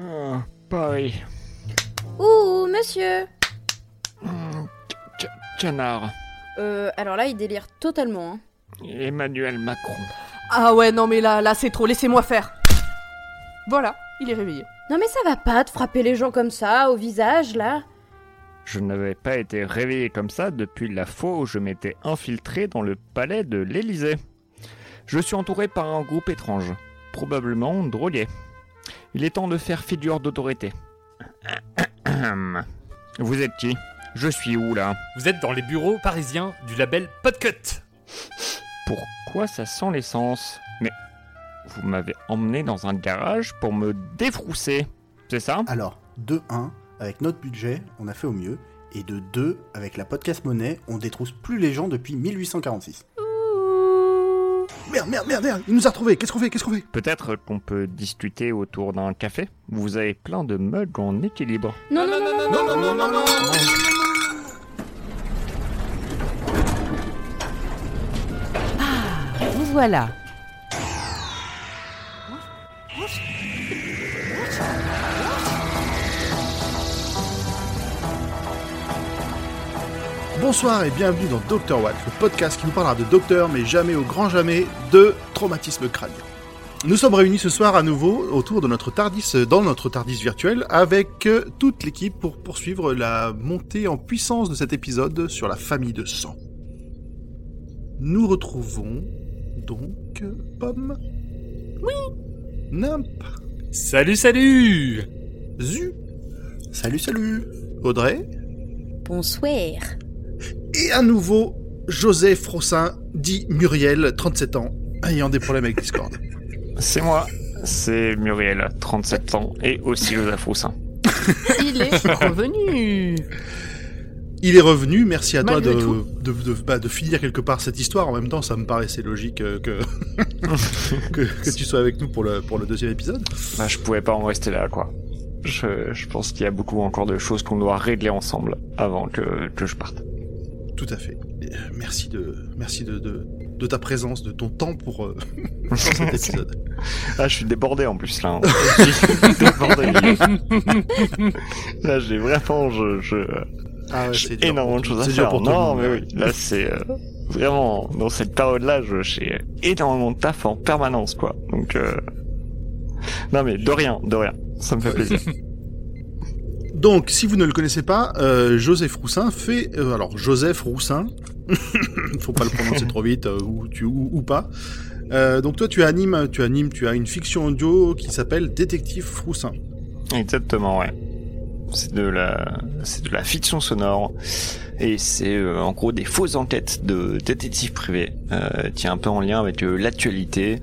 Ah, Paris. Ouh, monsieur Hmm, ca- Canard. Euh, alors là, il délire totalement. Hein. Emmanuel Macron. Ah ouais, non mais là, là c'est trop, laissez-moi faire. Voilà, il est réveillé. Non mais ça va pas de frapper les gens comme ça, au visage, là Je n'avais pas été réveillé comme ça depuis la fois où je m'étais infiltré dans le palais de l'Élysée. Je suis entouré par un groupe étrange, probablement drôlier. Il est temps de faire figure d'autorité. Vous êtes qui? Je suis où là? Vous êtes dans les bureaux parisiens du label Podcut. Pourquoi ça sent l'essence? Mais vous m'avez emmené dans un garage pour me défrousser, c'est ça? Alors, de 1, avec notre budget, on a fait au mieux. Et de 2, avec la podcast monnaie, on détrousse plus les gens depuis 1846. Merde, merde, merde, merde, il nous a retrouvés, qu'est-ce qu'on fait, qu'est-ce qu'on fait Peut-être qu'on peut discuter autour d'un café Vous avez plein de mugs en équilibre. Non, non, non, non, non, non, non, non, Vous voilà. Bonsoir et bienvenue dans Dr. Watt, le podcast qui vous parlera de docteur, mais jamais au grand jamais de traumatisme crânien. Nous sommes réunis ce soir à nouveau autour de notre Tardis, dans notre Tardis virtuel, avec euh, toute l'équipe pour poursuivre la montée en puissance de cet épisode sur la famille de sang. Nous retrouvons donc Pomme. Oui. Nimp. Salut, salut Zu. Salut, salut Audrey. Bonsoir. Et à nouveau, Joseph Frossin, dit Muriel, 37 ans, ayant des problèmes avec Discord. C'est moi, c'est Muriel, 37 ans, et aussi Joseph Roussin. Il est revenu. Il est revenu, merci à toi de, de, de, bah, de finir quelque part cette histoire. En même temps, ça me paraissait logique euh, que, que, que tu sois avec nous pour le, pour le deuxième épisode. Bah, je pouvais pas en rester là, quoi. Je, je pense qu'il y a beaucoup encore de choses qu'on doit régler ensemble avant que, que je parte. Tout à fait. Et, euh, merci de, merci de, de, de ta présence, de ton temps pour, euh, pour cet épisode. Ah, je suis débordé en plus, là. hein. Je suis débordé. Là, j'ai vraiment, je, je, Ah ouais, j'ai c'est dur énormément de choses à faire. pour Non, mais oui, là, c'est, euh, vraiment, dans cette période-là, je- j'ai énormément de taf en permanence, quoi. Donc, euh... non, mais de rien, de rien. Ça me fait plaisir. Donc, si vous ne le connaissez pas, euh, Joseph Roussin fait... euh, alors, Joseph Roussin, faut pas le prononcer trop vite, euh, ou, tu, ou, ou pas. Donc toi, tu animes, tu animes, tu as une fiction audio qui s'appelle Détective Froussin. Exactement, ouais. C'est de la, c'est de la fiction sonore et c'est euh, en gros des fausses enquêtes de détectives privés. Euh, est un peu en lien avec euh, l'actualité,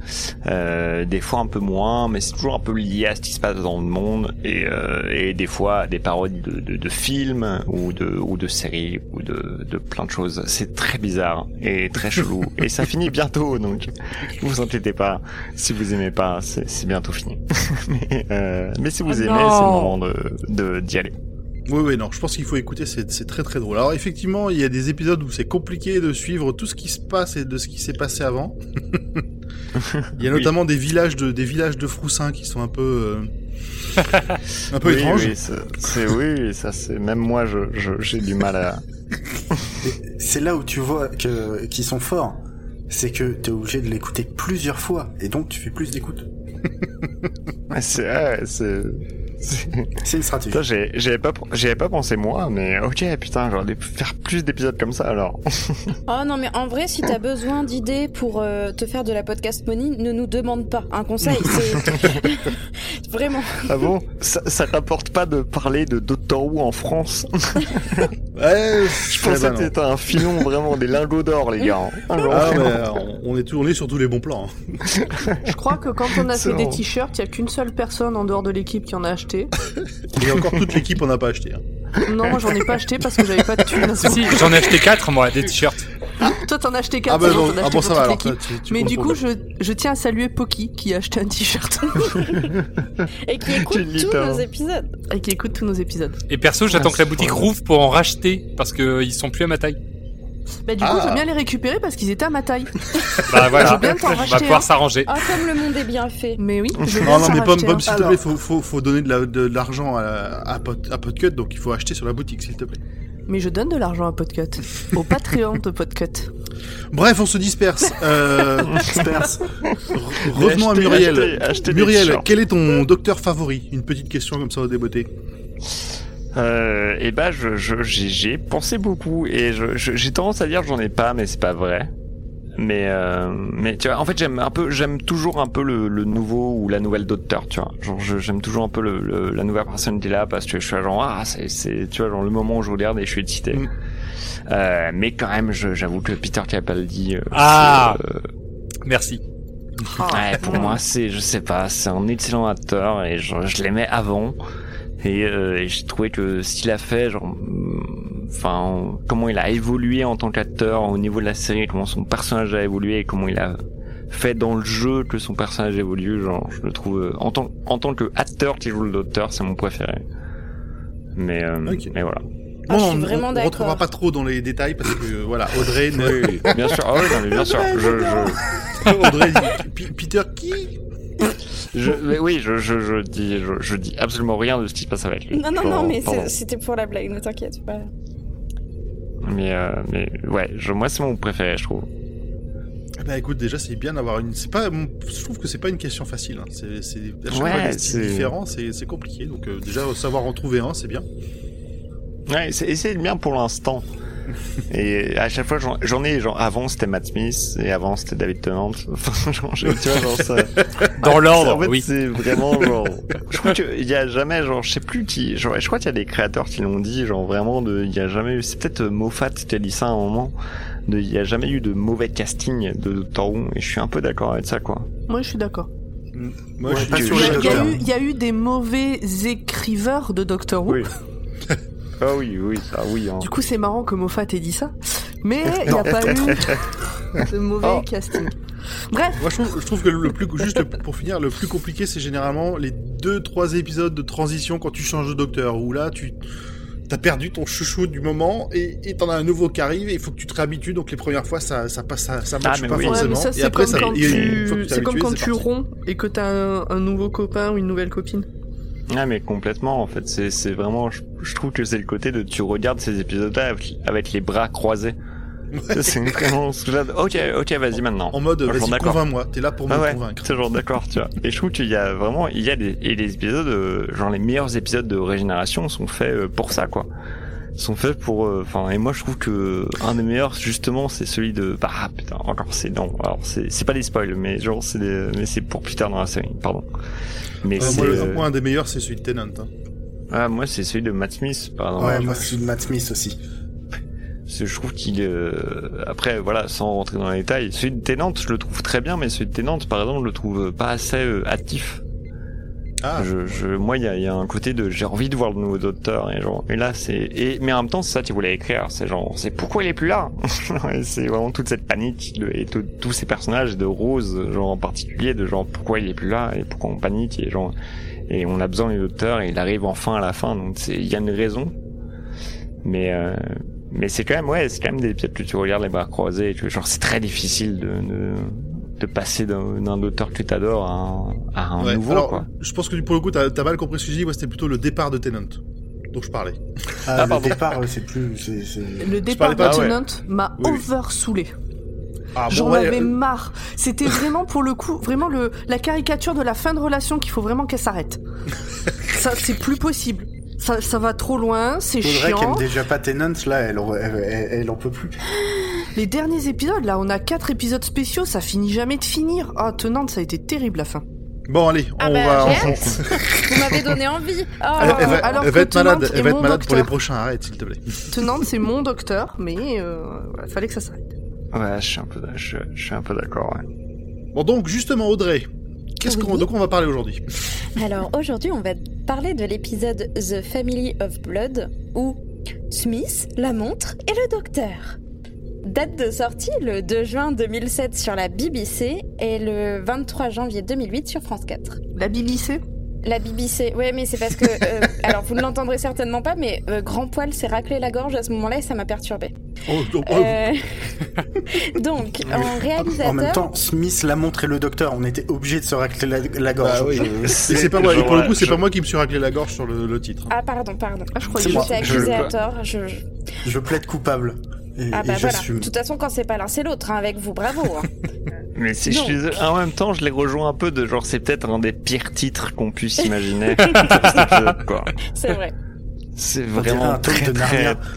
euh, des fois un peu moins, mais c'est toujours un peu lié à ce qui se passe dans le monde et, euh, et des fois des parodies de, de, de films ou de ou de séries ou de, de plein de choses. C'est très bizarre et très chelou et ça finit bientôt donc vous inquiétez pas. Si vous aimez pas, c'est bientôt fini. mais, euh, mais si vous Oh aimez, c'est le moment de de- d'y aller. Oui, oui, non, je pense qu'il faut écouter, c'est c'est très très drôle. Alors effectivement, il y a des épisodes où c'est compliqué de suivre tout ce qui se passe et de ce qui s'est passé avant. il y a Oui. notamment des villages de des villages de Froussin qui sont un peu euh, un peu oui, étranges. Oui, c'est oui, oui, ça c'est même moi, je je- j'ai du mal à. C'est là où tu vois que qu'ils sont forts. C'est que t'es obligé de l'écouter plusieurs fois. Et donc, tu fais plus d'écoute. C'est ouais, c'est. C'est- une stratégie. J'avais pas, j'avais pas pensé moi, mais ok, putain, j'aurais dû faire plus d'épisodes comme ça alors. Oh non, mais en vrai, si t'as besoin d'idées pour euh, te faire de la podcast money, ne nous demande pas un conseil. C'est vraiment. Ah bon? Ça, ça t'apporte pas de parler de Doctor Who en France? Ouais, Je pensais que c'était un filon vraiment des lingots d'or, les gars. Ah, Ah, mais, on, est tourné sur tous les bons plans. hein. Je crois que quand on a fait des t-shirts, il y a qu'une seule personne en dehors de l'équipe qui en a acheté. Et encore toute l'équipe, on n'a pas acheté. hein. Non, moi j'en ai pas acheté parce que j'avais pas de thunes. Si, j'en ai acheté 4 moi, des t-shirts. Toi t'en as acheté 4, Ah bah ah bon pour ça va toute alors. l'équipe. tu- tu Mais du coup, je, je tiens à saluer Poki qui a acheté un t-shirt Et qui écoute tous nos épisodes. et qui écoute tous nos épisodes. Et perso, j'attends Ah, que la boutique rouvre pour en racheter parce que ils sont plus à ma taille. Bah, du coup, Ah. je veux bien les récupérer parce qu'ils étaient à ma taille. Bah Je voilà, veux bien t'en on va pouvoir s'arranger. Ah, comme le monde est bien fait. Mais oui, je veux Non, bien non, mais Pomme, Pomme, s'il te plaît, faut, faut, faut donner de la- de de l'argent à, à, Pod- à Podcut, donc il faut acheter sur la boutique, s'il te plaît. Mais je donne de l'argent à Podcut. Au Patreon de Podcut. Bref, on se disperse. Euh, Disperse. re- revenons à Muriel. achetez- achetez des Muriel, quel est ton docteur favori? Une petite question comme ça au débeauté. Euh, et bah, je, je, j'ai, j'ai pensé beaucoup et je, je- j'ai tendance à dire j'en ai pas, mais c'est pas vrai. Mais, euh, mais tu vois, en fait, j'aime un peu, j'aime toujours un peu le, le nouveau ou la nouvelle docteur, tu vois. Genre, je- j'aime toujours un peu le, le- la nouvelle personne qui est là parce que je suis genre, ah, c'est, c'est, tu vois, genre le moment où je regarde et je suis excité. Mm. Euh, mais quand même, je- j'avoue que Peter Capaldi, euh, Ah. euh, Merci. Ouais, pour moi, c'est, je sais pas, c'est un excellent acteur et je, je l'aimais avant. Et, euh, et j'ai trouvé que ce qu'il a fait, genre, enfin, comment il a évolué en tant qu'acteur au niveau de la série, comment son personnage a évolué et comment il a fait dans le jeu que son personnage évolue, genre, je le trouve, euh, en tant, en tant que acteur qui joue le docteur, c'est mon préféré. Mais, euh, mais voilà. Ah, je suis on- vraiment on, on d'accord. retrouvera pas trop dans les détails parce que euh, voilà, Audrey, ne- Oui, bien sûr. Ah oui, non, mais bien sûr. Je, je, Audrey Peter qui je, mais oui, je, je, je dis, je, je dis absolument rien de ce qui se passe avec lui. Non, non, Genre, non, mais c'était pour la blague, ne t'inquiète pas. Mais, euh, mais ouais, je, moi c'est mon préféré, je trouve. Bah écoute, déjà c'est bien d'avoir une. C'est pas. Je trouve que c'est pas une question facile. Hein. C'est, c'est à chaque Ouais, fois des styles c'est- différents, c'est, c'est compliqué. Donc euh, déjà savoir en trouver un, c'est bien. Ouais, c'est, c'est bien pour l'instant. et à chaque fois, j'en, ai, genre, avant c'était Matt Smith, et avant c'était David Tennant. Enfin, genre, tu vois, genre, ça. Dans En l'ordre, fait, oui. c'est vraiment, genre, je crois qu'il y a jamais, genre, je sais plus qui, genre, je crois qu'il y a des créateurs qui l'ont dit, genre, vraiment, de, il y a jamais eu, c'est peut-être euh, Moffat qui a dit ça à un moment, de, il y a jamais eu de mauvais casting de Doctor Who, et je suis un peu d'accord avec ça, quoi. Moi, je suis d'accord. Moi Ouais, je suis pas sur Il y, les a- eu- il y a eu des mauvais écriveurs de Doctor Who. Oui. Ah oui, oui, ça, oui, hein. Du coup, c'est marrant que Moffat ait dit ça. Mais il n'y a pas eu de mauvais Oh. casting. Bref, Moi je trouve, je trouve que le plus juste pour finir, le plus compliqué c'est généralement les deux trois épisodes de transition quand tu changes de docteur où là tu T'as perdu ton chouchou du moment et t'en as un nouveau qui arrive et il faut que tu te réhabitues donc les premières fois ça ça passe ça, ça marche mais pas oui. forcément c'est après comme ça quand tu, comme quand tu romps et que t'as un, un nouveau copain ou une nouvelle copine. Ouais, mais complètement, en fait, c'est, c'est vraiment, je, je trouve que c'est le côté de, tu regardes ces épisodes-là avec, avec les bras croisés. C'est vraiment, ok, ok, vas-y maintenant. en mode vas-y convainc-moi t'es là pour Ah me ouais, convaincre genre d'accord, tu vois. Et je trouve qu'il y a vraiment, il y a des, et les épisodes, euh, genre les meilleurs épisodes de Régénération sont faits euh, pour ça, quoi. Sont faits pour, euh, enfin, et moi je trouve que un des meilleurs, justement, c'est celui de, bah, ah, putain, encore, c'est, non, alors c'est, c'est pas des spoils, mais genre, c'est des, mais c'est pour Peter dans la série, pardon. Mais Euh, c'est, moi, euh, moi, un des meilleurs c'est celui de Tennant hein. ah, moi c'est celui de Matt Smith, par exemple. Ouais, moi, je suis de Matt Smith aussi. Parce que je trouve qu'il euh, après voilà sans rentrer dans les détails celui de Tennant je le trouve très bien mais celui de Tennant par exemple je le trouve pas assez euh, actif ah. Je, je moi il y y a un côté de j'ai envie de voir le nouveau docteur et genre et là c'est et mais en même temps c'est ça tu voulais écrire c'est genre c'est pourquoi il est plus là? C'est vraiment toute cette panique de- et tous ces personnages de Rose genre en particulier de genre pourquoi il est plus là et pourquoi on panique et genre et on a besoin du docteur et il arrive enfin à la fin donc il y a une raison. Mais euh, mais c'est quand même ouais c'est quand même des épisodes que tu regardes les bras croisés et que genre c'est très difficile de de, de passer d'un docteur que t'adores à un, à un Ouais, nouveau alors, quoi je pense que pour le coup t'as as mal compris ce que dis moi c'était plutôt le départ de Tennant dont je parlais Ah, Ah, le départ, c'est plus. c'est- c'est- Le départ pas- de Ah ouais. Tennant m'a Oui, oui. over saoulé. ah J'en bon, ouais, avais euh, marre. C'était vraiment pour le coup, vraiment le, la caricature de la fin de relation qu'il faut vraiment qu'elle s'arrête. ça, c'est plus possible. Ça, ça va trop loin, c'est Audrey qui chiant. aime déjà pas Tennant, là, elle, elle, elle, elle en peut plus. Les derniers épisodes, là, on a quatre épisodes spéciaux, ça finit jamais de finir. Ah, Tenante, ça a été terrible la fin. bon allez Ah on bah, va. Vous m'avez donné envie. Oh. elle, elle va, alors elle que va être malade, elle va être malade pour les prochains. Arrête, s'il te plaît. Tenante, c'est mon docteur, mais euh, voilà, fallait que ça s'arrête. ouais je suis un peu je, je suis un peu d'accord ouais. Bon, donc, justement, Audrey, qu'est-ce qu'on, de quoi on va parler aujourd'hui? Alors aujourd'hui, on va parler de l'épisode The Family of Blood où Smith, la montre et le docteur. Date de sortie le 2 juin 2007 sur la BBC et le 23 janvier 2008 sur France 4. La BBC La BBC, ouais, mais c'est parce que. euh, alors, vous ne l'entendrez certainement pas, mais euh, Grand Poil s'est raclé la gorge à ce moment-là et ça m'a perturbé. Oh, oh, oh, Euh, Donc, en réalisateur. En même temps, Smith l'a montré le docteur, on était obligé de se racler la, la gorge. Bah oui. Et c'est pas moi, et pour le coup, c'est je- pas moi qui me suis raclé la gorge sur le, le titre. Ah, pardon, pardon. Ah, je C'est que. J'étais je- accusée à tort. Je... je- Je plaide coupable. Et, Ah, et bah voilà. De toute façon, quand c'est pas l'un, c'est l'autre. hein, avec vous, bravo. hein. Mais si je suis en même temps, je les rejoins un peu de genre, c'est peut-être un des pires titres qu'on puisse imaginer. C'est vrai. C'est vraiment un truc très, de Narnia. très...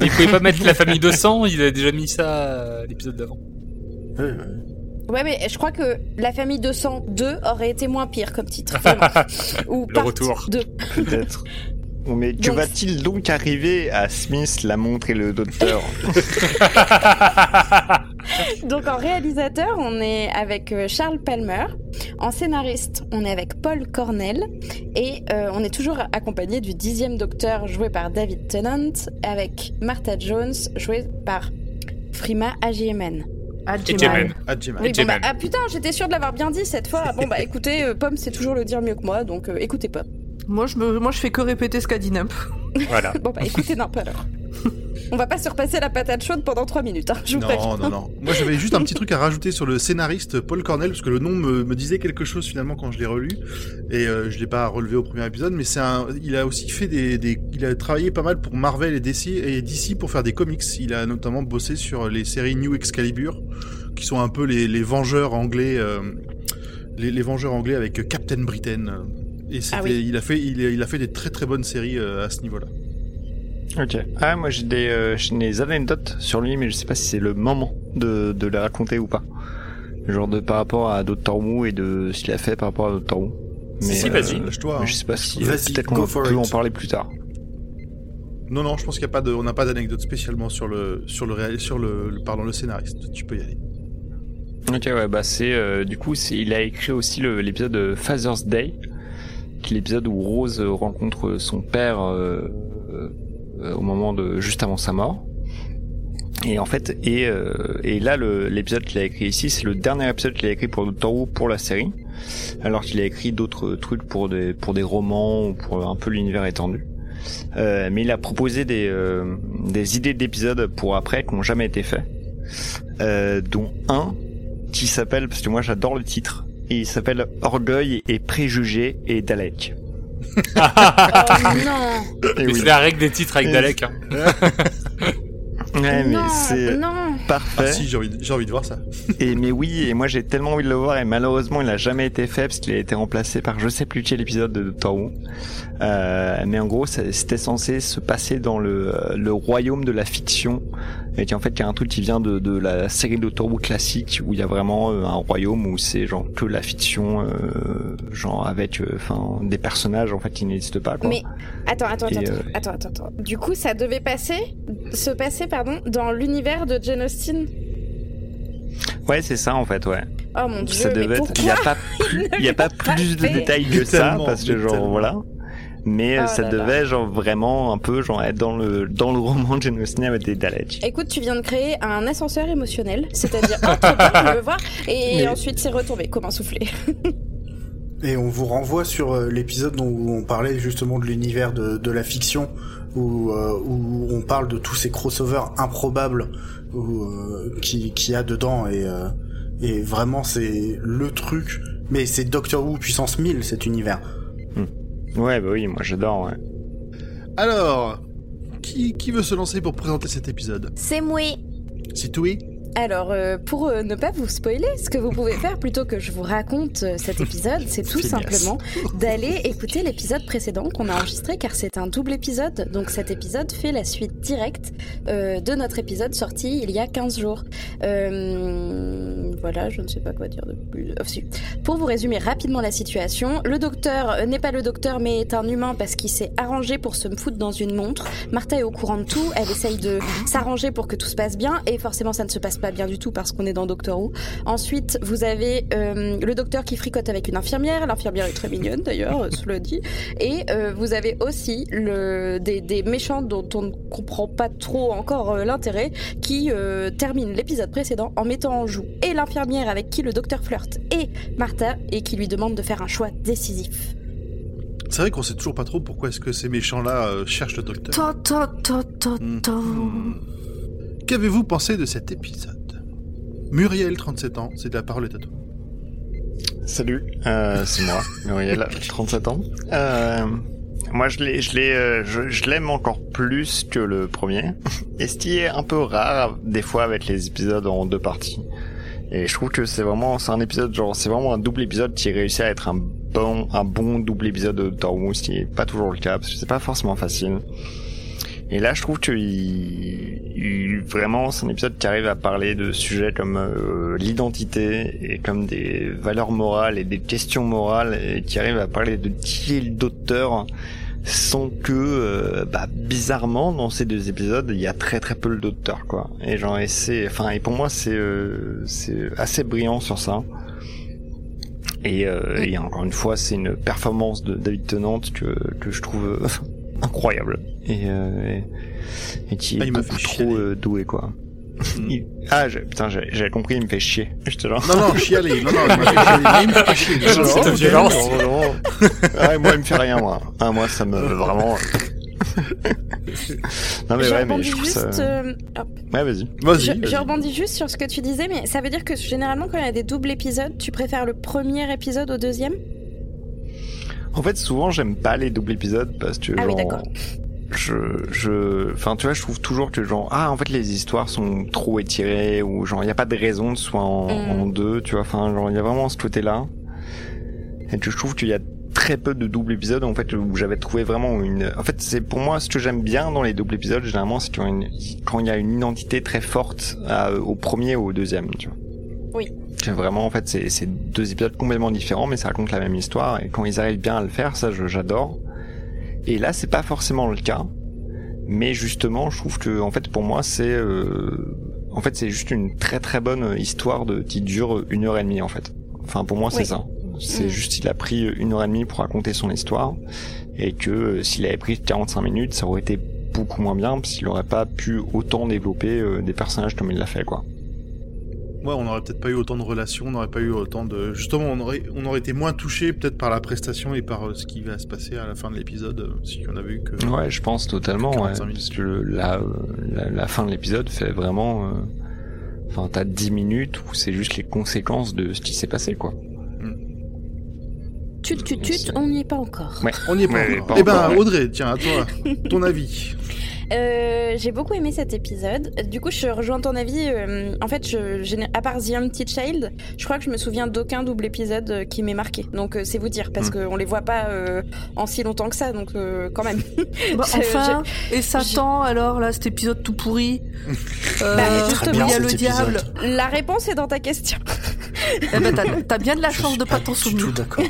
Il pouvait pas mettre la famille de sang, il a déjà mis ça à l'épisode d'avant. Ouais, ouais. Ouais, mais je crois que La famille 202 aurait été moins pire comme titre. Ou Le Part retour. 2. Peut-être. Mais que Donc- va-t-il donc arriver à Smith, la montre et le docteur Donc en réalisateur, on est avec euh, Charles Palmer. En scénariste, on est avec Paul Cornell. Et euh, on est toujours accompagné du dixième docteur joué par David Tennant, avec Martha Jones jouée par Frima Agyeman. Ah, Jemai. Oui, bon, bah, Agyeman. ah putain, j'étais sûre de l'avoir bien dit cette fois. Bon bah écoutez, euh, Pomme sait toujours le dire mieux que moi, donc euh, écoutez Pomme. Moi, je me, moi, je fais que répéter ce qu'a dit Nump. Voilà. Bon bah écoutez Nimp alors. On va pas se repasser la patate chaude pendant 3 minutes, hein, je vous Non, non, non. Moi, j'avais juste un petit truc à rajouter sur le scénariste Paul Cornell, parce que le nom me, me disait quelque chose finalement quand je l'ai relu, et euh, je l'ai pas relevé au premier épisode, mais c'est un, il a aussi fait des, des, il a travaillé pas mal pour Marvel et DC, et DC pour faire des comics. Il a notamment bossé sur les séries New Excalibur, qui sont un peu les, les Vengeurs anglais, euh, les, les Vengeurs anglais avec Captain Britain. Et Ah oui. il a fait, il a, il a fait des très très bonnes séries euh, à ce niveau-là. Ok. Ah, moi j'ai des, euh, j'ai des anecdotes sur lui, mais je sais pas si c'est le moment de, de les raconter ou pas. Genre de par rapport à Doctor Who et de ce qu'il a fait par rapport à Doctor Who. Si, si, euh, vas-y. Lâche-toi. mais hein. je sais pas si euh, Vas-y, peut-être qu'on peut it. en parler plus tard. Non, non, je pense qu'il a pas de, on n'a pas d'anecdote spécialement sur le, sur le, réal- sur le, le- pardon, le scénariste. Tu peux y aller. Ok, ouais, bah c'est euh, du coup, il a écrit aussi l'épisode de Father's Day, l'épisode où Rose euh, rencontre son père euh, euh, au moment de juste avant sa mort. Et en fait, et, euh, et là, l'épisode qu'il a écrit ici, c'est le dernier épisode qu'il a écrit pour Doctor Who pour la série, alors qu'il a écrit d'autres trucs pour des pour des romans ou pour un peu l'univers étendu. Euh, mais il a proposé des euh, des idées d'épisodes pour après qui n'ont jamais été faits, euh, dont un qui s'appelle, parce que moi j'adore le titre, et il s'appelle Orgueil et préjugés et Dalek. Oh non oui. c'est la règle des titres avec Et- Dalek. Hein. Ouais, mais Non, c'est non Ah parfait. si, j'ai envie, envie de voir ça. Et mais oui, et moi j'ai tellement envie de le voir et malheureusement il a jamais été fait parce qu'il a été remplacé par je sais plus quel épisode de Doctor Who. Euh, mais en gros, c'était censé se passer dans le, le royaume de la fiction et qui en fait qui est un truc qui vient de, de la série Who classique où il y a vraiment euh, un royaume où c'est genre que la fiction, euh, genre avec euh, enfin des personnages en fait qui n'existent pas quoi. Mais attends, attends, Et, attends, euh, attends, attends, attends. Du coup, ça devait passer, se passer, pardon, dans l'univers de Jane Austen? Ouais, c'est ça en fait, ouais. Oh mon dieu, ça mais devait être. Il y a pourquoi pas plus, ne il y a pas plus de détails que ça parce que genre tellement. voilà. Mais Oh ça là là. devait genre vraiment un peu genre être dans le dans le roman de Jane Austen avec des Daleks. Écoute, tu viens de créer un ascenseur émotionnel, c'est-à-dire bien, je veux voir, et Mais- ensuite c'est retombé comme un soufflé. Et on vous renvoie sur euh, l'épisode dont où on parlait justement de l'univers de, de la fiction, où, euh, où on parle de tous ces crossovers improbables où, euh, qui qui y a dedans et euh, et vraiment c'est le truc. Mais c'est Doctor Who puissance 1000 cet univers. Ouais, bah oui, moi j'adore. Ouais. Alors, qui, qui veut se lancer pour présenter cet épisode? C'est moi. C'est Toui Alors, euh, pour euh, ne pas vous spoiler, ce que vous pouvez faire plutôt que je vous raconte euh, cet épisode, c'est tout simplement d'aller écouter l'épisode précédent qu'on a enregistré car c'est un double épisode. Donc cet épisode fait la suite directe de notre épisode sorti il y a 15 jours. Voilà, je ne sais pas quoi dire de plus. Oh, si. Pour vous résumer rapidement la situation, le docteur n'est pas le docteur mais est un humain parce qu'il s'est arrangé pour se foutre dans une montre. Martha est au courant de tout, elle essaye de s'arranger pour que tout se passe bien et forcément ça ne se passe pas bien du tout parce qu'on est dans Doctor Who. Ensuite, vous avez euh, le docteur qui fricote avec une infirmière, l'infirmière est très mignonne d'ailleurs, euh, cela dit, et euh, vous avez aussi le, des, des méchants dont on ne comprend pas trop encore euh, l'intérêt qui euh, terminent l'épisode précédent en mettant en joue et l'infirmière avec qui le docteur flirte et Martha et qui lui demande de faire un choix décisif. C'est vrai qu'on sait toujours pas trop pourquoi est-ce que ces méchants-là euh, cherchent le docteur. Mhm. Qu'avez-vous pensé de cet épisode? Muriel, 37 ans, c'est la parole est à toi. Salut, euh, c'est moi, Muriel, 37 ans. Euh, moi, je l'ai, je l'ai, euh, je, je l'aime encore plus que le premier. Et ce qui est un peu rare des fois avec les épisodes en deux parties. Et je trouve que c'est vraiment, c'est un épisode genre, c'est vraiment un double épisode qui réussit à être un bon, un bon double épisode de Doctor Who, ce qui est pas toujours le cas parce que c'est pas forcément facile. Et là, je trouve que il, vraiment, c'est un épisode qui arrive à parler de sujets comme euh, l'identité et comme des valeurs morales et des questions morales et qui arrive à parler de qui est le docteur sans que, euh, bah, bizarrement, dans ces deux épisodes, il y a très très peu docteur, quoi. Et genre, et c'est, enfin, et pour moi, c'est, euh, c'est assez brillant sur ça. Et, euh, et encore une fois, c'est une performance de David Tennant que que je trouve euh, incroyable et, euh, et, et qui Ah, est beaucoup trop euh, doué, quoi. Il- Ah, j'ai- putain, j'avais compris, il me fait chier. Je jure. Non, non, chialer, non, non, il fait me fait chier. Je- violence. non, non, non. Ah, moi, il me fait rien, moi. Ah, moi, ça me vraiment. non mais je ouais, mais je trouve juste. ça. euh. Ouais, vas-y. Vas-y. Je, vas-y. je rebondis juste sur ce que tu disais, mais ça veut dire que généralement, quand il y a des doubles épisodes, tu préfères le premier épisode au deuxième? En fait, souvent, j'aime pas les doubles épisodes parce que Ah oui, genre, d'accord. je, je, enfin, tu vois, je trouve toujours que genre, ah, en fait, les histoires sont trop étirées ou genre, il y a pas de raison de soit en, Mm. en deux, tu vois. Enfin, genre, il y a vraiment ce côté-là. Et que je trouve qu'il y a très peu de doubles épisodes en fait où j'avais trouvé vraiment une en fait c'est pour moi ce que j'aime bien dans les doubles épisodes généralement c'est quand il y a une identité très forte à- au premier ou au deuxième tu vois Oui. Vraiment en fait c'est deux épisodes complètement différents mais ça raconte la même histoire. Et quand ils arrivent bien à le faire ça j'adore. Et là c'est pas forcément le cas. Mais justement je trouve que en fait pour moi c'est euh, en fait c'est juste une très très bonne histoire de qui dure une heure et demie en fait. Enfin pour moi c'est Oui. ça. C'est Mm. juste il a pris une heure et demie pour raconter son histoire. Et que euh, s'il avait pris 45 minutes ça aurait été beaucoup moins bien parce qu'il aurait pas pu autant développer euh, des personnages comme il l'a fait quoi Ouais, on aurait peut-être pas eu autant de relations, on n'aurait pas eu autant de. Justement, on aurait, on aurait été moins touché peut-être par la prestation et par euh, ce qui va se passer à la fin de l'épisode, euh, si on avait eu que. Ouais, je pense totalement. Ouais, 45 minutes. parce que le- la, la, la fin de l'épisode fait vraiment. euh, Enfin, t'as 10 minutes où c'est juste les conséquences de ce qui s'est passé, quoi. Tut, tut, tut, on n'y est pas encore. Ouais. On n'y est pas Ouais, encore. pas Eh ben. Audrey, tiens, à toi, ton avis. Euh, j'ai beaucoup aimé cet épisode. Du coup, je rejoins ton avis. euh, en fait, je, je n'ai- à part The Empty Child, je crois que je me souviens d'aucun double épisode euh, qui m'est marqué. Donc, euh, c'est vous dire, parce Mm. qu'on les voit pas euh, en si longtemps que ça. Donc, euh, quand même. Bah, enfin, et Satan alors là, cet épisode tout pourri. Euh, Bah, justement. il y a le épisode. diable. La réponse est dans ta question. Eh ben, t'as- bien de la chance de pas t'en souvenir. tout d'accord.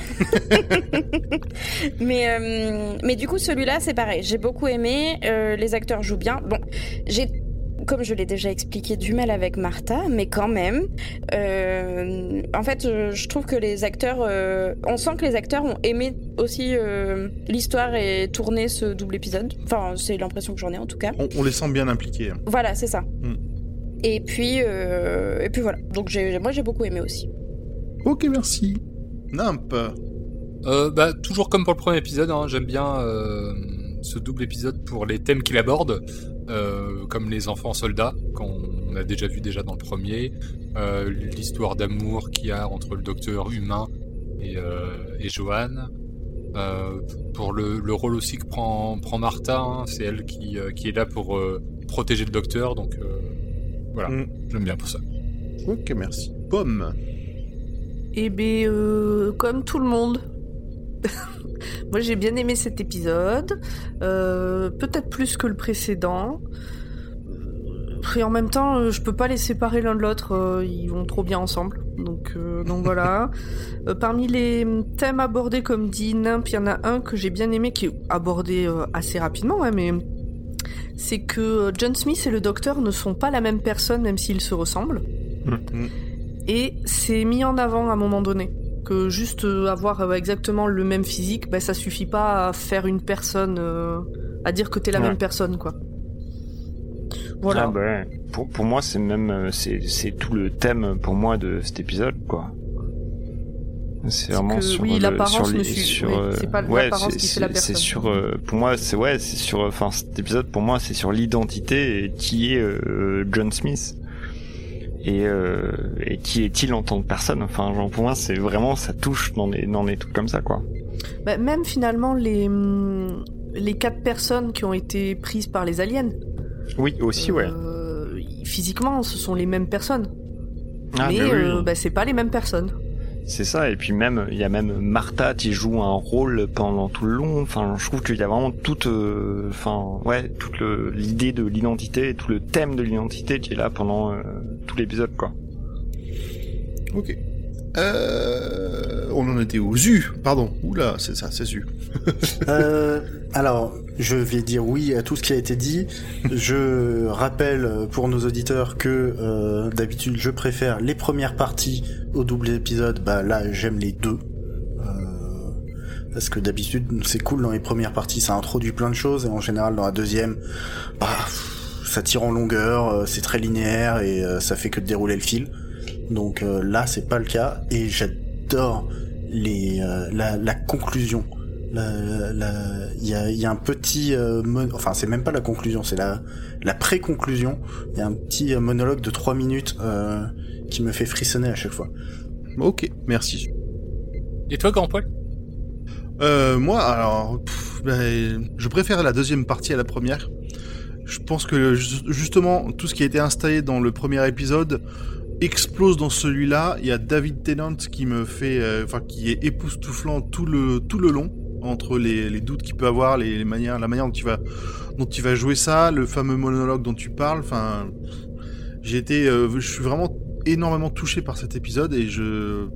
Mais, euh, mais du coup, celui-là, c'est pareil. J'ai beaucoup aimé. euh, les acteurs jouent bien. Bon, j'ai, comme je l'ai déjà expliqué, du mal avec Martha, mais quand même. euh, en fait, je, trouve que les acteurs. euh, on sent que les acteurs ont aimé aussi euh, l'histoire et tourner ce double épisode. Enfin, c'est l'impression que j'en ai en tout cas. On, on les sent bien impliqués. hein. Voilà, c'est ça. Mm. Et puis, euh, et puis voilà. Donc, j'ai, moi, j'ai beaucoup aimé aussi. Ok, merci. Nimp. Euh, bah, toujours comme pour le premier épisode, hein, j'aime bien euh, ce double épisode pour les thèmes qu'il aborde, euh, comme les enfants soldats, qu'on a déjà vu déjà dans le premier, euh, l'histoire d'amour qu'il y a entre le docteur humain et, euh, et Johan. Euh, pour le, le rôle aussi que prend, prend Martha, hein, c'est elle qui, euh, qui est là pour euh, protéger le docteur, donc euh, voilà, Mm. j'aime bien pour ça. Ok, merci. Pomme. Eh ben, euh, comme tout le monde. Moi, j'ai bien aimé cet épisode. Euh, Peut-être plus que le précédent. Et en même temps, euh, je peux pas les séparer l'un de l'autre. euh, Ils vont trop bien ensemble. Donc, euh, donc voilà. Euh, parmi les thèmes abordés, comme dit Nimp, il y en a un que j'ai bien aimé, qui est abordé euh, assez rapidement, mais c'est que John Smith et le docteur ne sont pas la même personne, même s'ils se ressemblent. Mm. Et c'est mis en avant à un moment donné. Que juste euh, avoir euh, exactement le même physique, ben, ça suffit pas à faire une personne, euh, à dire que t'es la Ouais. même personne, quoi. Voilà. Ah bah ouais. pour, pour moi, c'est même, euh, c'est, c'est tout le thème pour moi de cet épisode, quoi. C'est vraiment que, sur oui, le- l'apparence sur sur, oui, c'est pas ouais, l'apparence c'est- qui fait la personne. C'est sur, euh, pour moi, c'est ouais, c'est sur, enfin, cet épisode pour moi, c'est sur l'identité qui est euh, John Smith et, euh, et qui est-il en tant que personne? Enfin, genre pour moi, c'est vraiment ça touche dans des dans des trucs comme ça, quoi. Bah, même finalement, les, hum, les quatre personnes qui ont été prises par les aliens, Oui, aussi, ouais. euh, physiquement, ce sont les mêmes personnes. Ah, mais mais oui, euh, oui. bah, c'est pas les mêmes personnes. C'est ça, et puis même, il y a même Martha qui joue un rôle pendant tout le long. Enfin, je trouve qu'il y a vraiment toute, euh, enfin, ouais, toute l'idée de l'identité, tout le thème de l'identité qui est là pendant euh, tout l'épisode, quoi. Ok. Euh, on en était au ZU, pardon. Oula, c'est ça, c'est ZU. Euh, alors, je vais dire oui à tout ce qui a été dit. Je rappelle pour nos auditeurs que euh, d'habitude je préfère les premières parties au double épisode. Bah là, j'aime les deux. Parce que d'habitude c'est cool dans les premières parties, ça introduit plein de choses et en général dans la deuxième, bah ça tire en longueur, euh, c'est très linéaire et euh, ça fait que de dérouler le fil. Donc euh, là, c'est pas le cas et j'adore les la, la conclusion. La- la- Il y, a, il y a un petit, euh, mon- enfin c'est même pas la conclusion, c'est la, la pré-conclusion. Il y a un petit monologue de trois minutes euh, qui me fait frissonner à chaque fois. Ok, merci. Et toi, grand poil? Euh, moi, alors, pff, ben, je préfère la deuxième partie à la première. Je pense que ju- justement tout ce qui a été installé dans le premier épisode explose dans celui-là. Il y a David Tennant qui me fait, euh, enfin, qui est époustouflant tout le tout le long entre les, les doutes qu'il peut avoir, les, la manière dont il va dont jouer ça, le fameux monologue dont tu parles. Enfin, j'ai été, euh, je suis vraiment énormément touché par cet épisode et je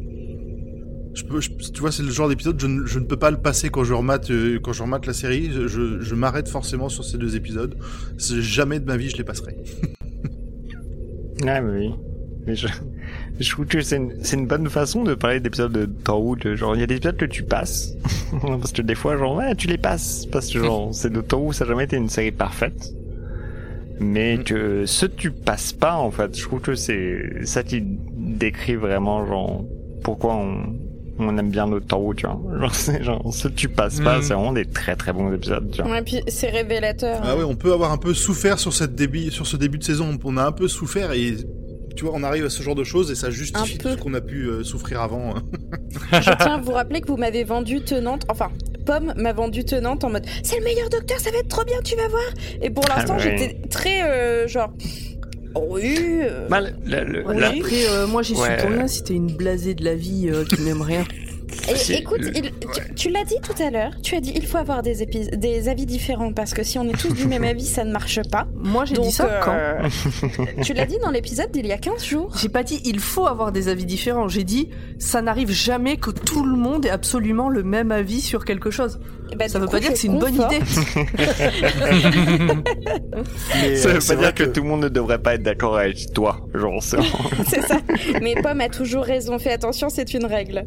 je peux, je- tu vois, c'est le genre d'épisode, je, ne- je ne peux pas le passer quand je remate, euh, quand je remate la série. Je, je, m'arrête forcément sur ces deux épisodes. Jamais de ma vie je les passerai. Ouais, mais oui. Mais je, je trouve que c'est une, une bonne façon de parler d'épisodes de Torwood. Genre, il y a des épisodes que tu passes. parce que des fois, genre, ouais, tu les passes. Parce que, genre, c'est de Torwood, ça n'a jamais été une série parfaite. Mais que ce que tu passes pas, en fait, je trouve que c'est ça qui décrit vraiment, genre, pourquoi on, on aime bien notre Torwood, tu vois. Genre, c'est tu passes pas, Mm. c'est vraiment des très très bons épisodes, tu vois. Ouais, puis c'est révélateur. Ah ouais, on peut avoir un peu souffert sur cette début, sur ce début de saison. On a un peu souffert et tu vois, on arrive à ce genre de choses et ça justifie Un tout peu. ce qu'on a pu euh, souffrir avant. Je tiens à vous rappeler que vous m'avez vendu tenante, enfin, Pomme m'a vendu tenante en mode c'est le meilleur docteur, ça va être trop bien, tu vas voir. Et pour l'instant, Ah ouais. j'étais très euh, genre oui. euh, Bah, le- le- Oui, la- Après, euh, moi j'y suis Ouais. pour rien si t'es une blasée de la vie euh, qui n'aime rien. Et écoute, le- il- tu, tu l'as dit tout à l'heure, tu as dit il faut avoir des, épis- des avis différents parce que si on est tous du même avis, ça ne marche pas. Moi j'ai dit ça quand euh, Tu l'as dit dans l'épisode d'il y a 15 jours. J'ai pas dit il faut avoir des avis différents. J'ai dit ça n'arrive jamais que tout le monde ait absolument le même avis sur quelque chose. Ben, ça veut coup, pas dire que c'est une bonne idée. Mais, Ça veut c'est pas vrai dire que... tout le monde ne devrait pas être d'accord avec toi. Genre, c'est C'est ça. Mais Pomme a toujours raison. Fais attention, c'est une règle.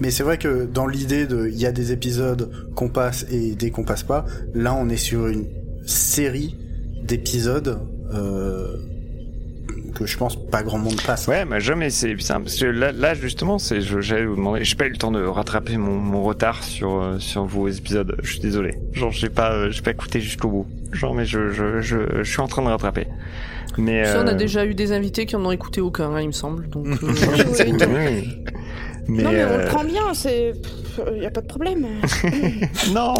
Mais c'est vrai que dans l'idée de, il y a des épisodes qu'on passe et des qu'on passe pas. Là, on est sur une série d'épisodes euh, que je pense pas grand monde passe. Ouais, mais jamais c'est parce que là, là justement, c'est vous demander, j'ai pas eu le temps de rattraper mon, mon retard sur euh, sur vos épisodes. Je suis désolé. Genre, j'ai pas euh, j'ai pas écouté jusqu'au bout. Genre, mais je je je, je suis en train de rattraper. Mais Ça, on a déjà eu des invités qui en ont écouté aucun, hein, il me semble. Donc, euh, oui. Mais, non, mais on euh, le prend bien, c'est. Il y a pas de problème. non.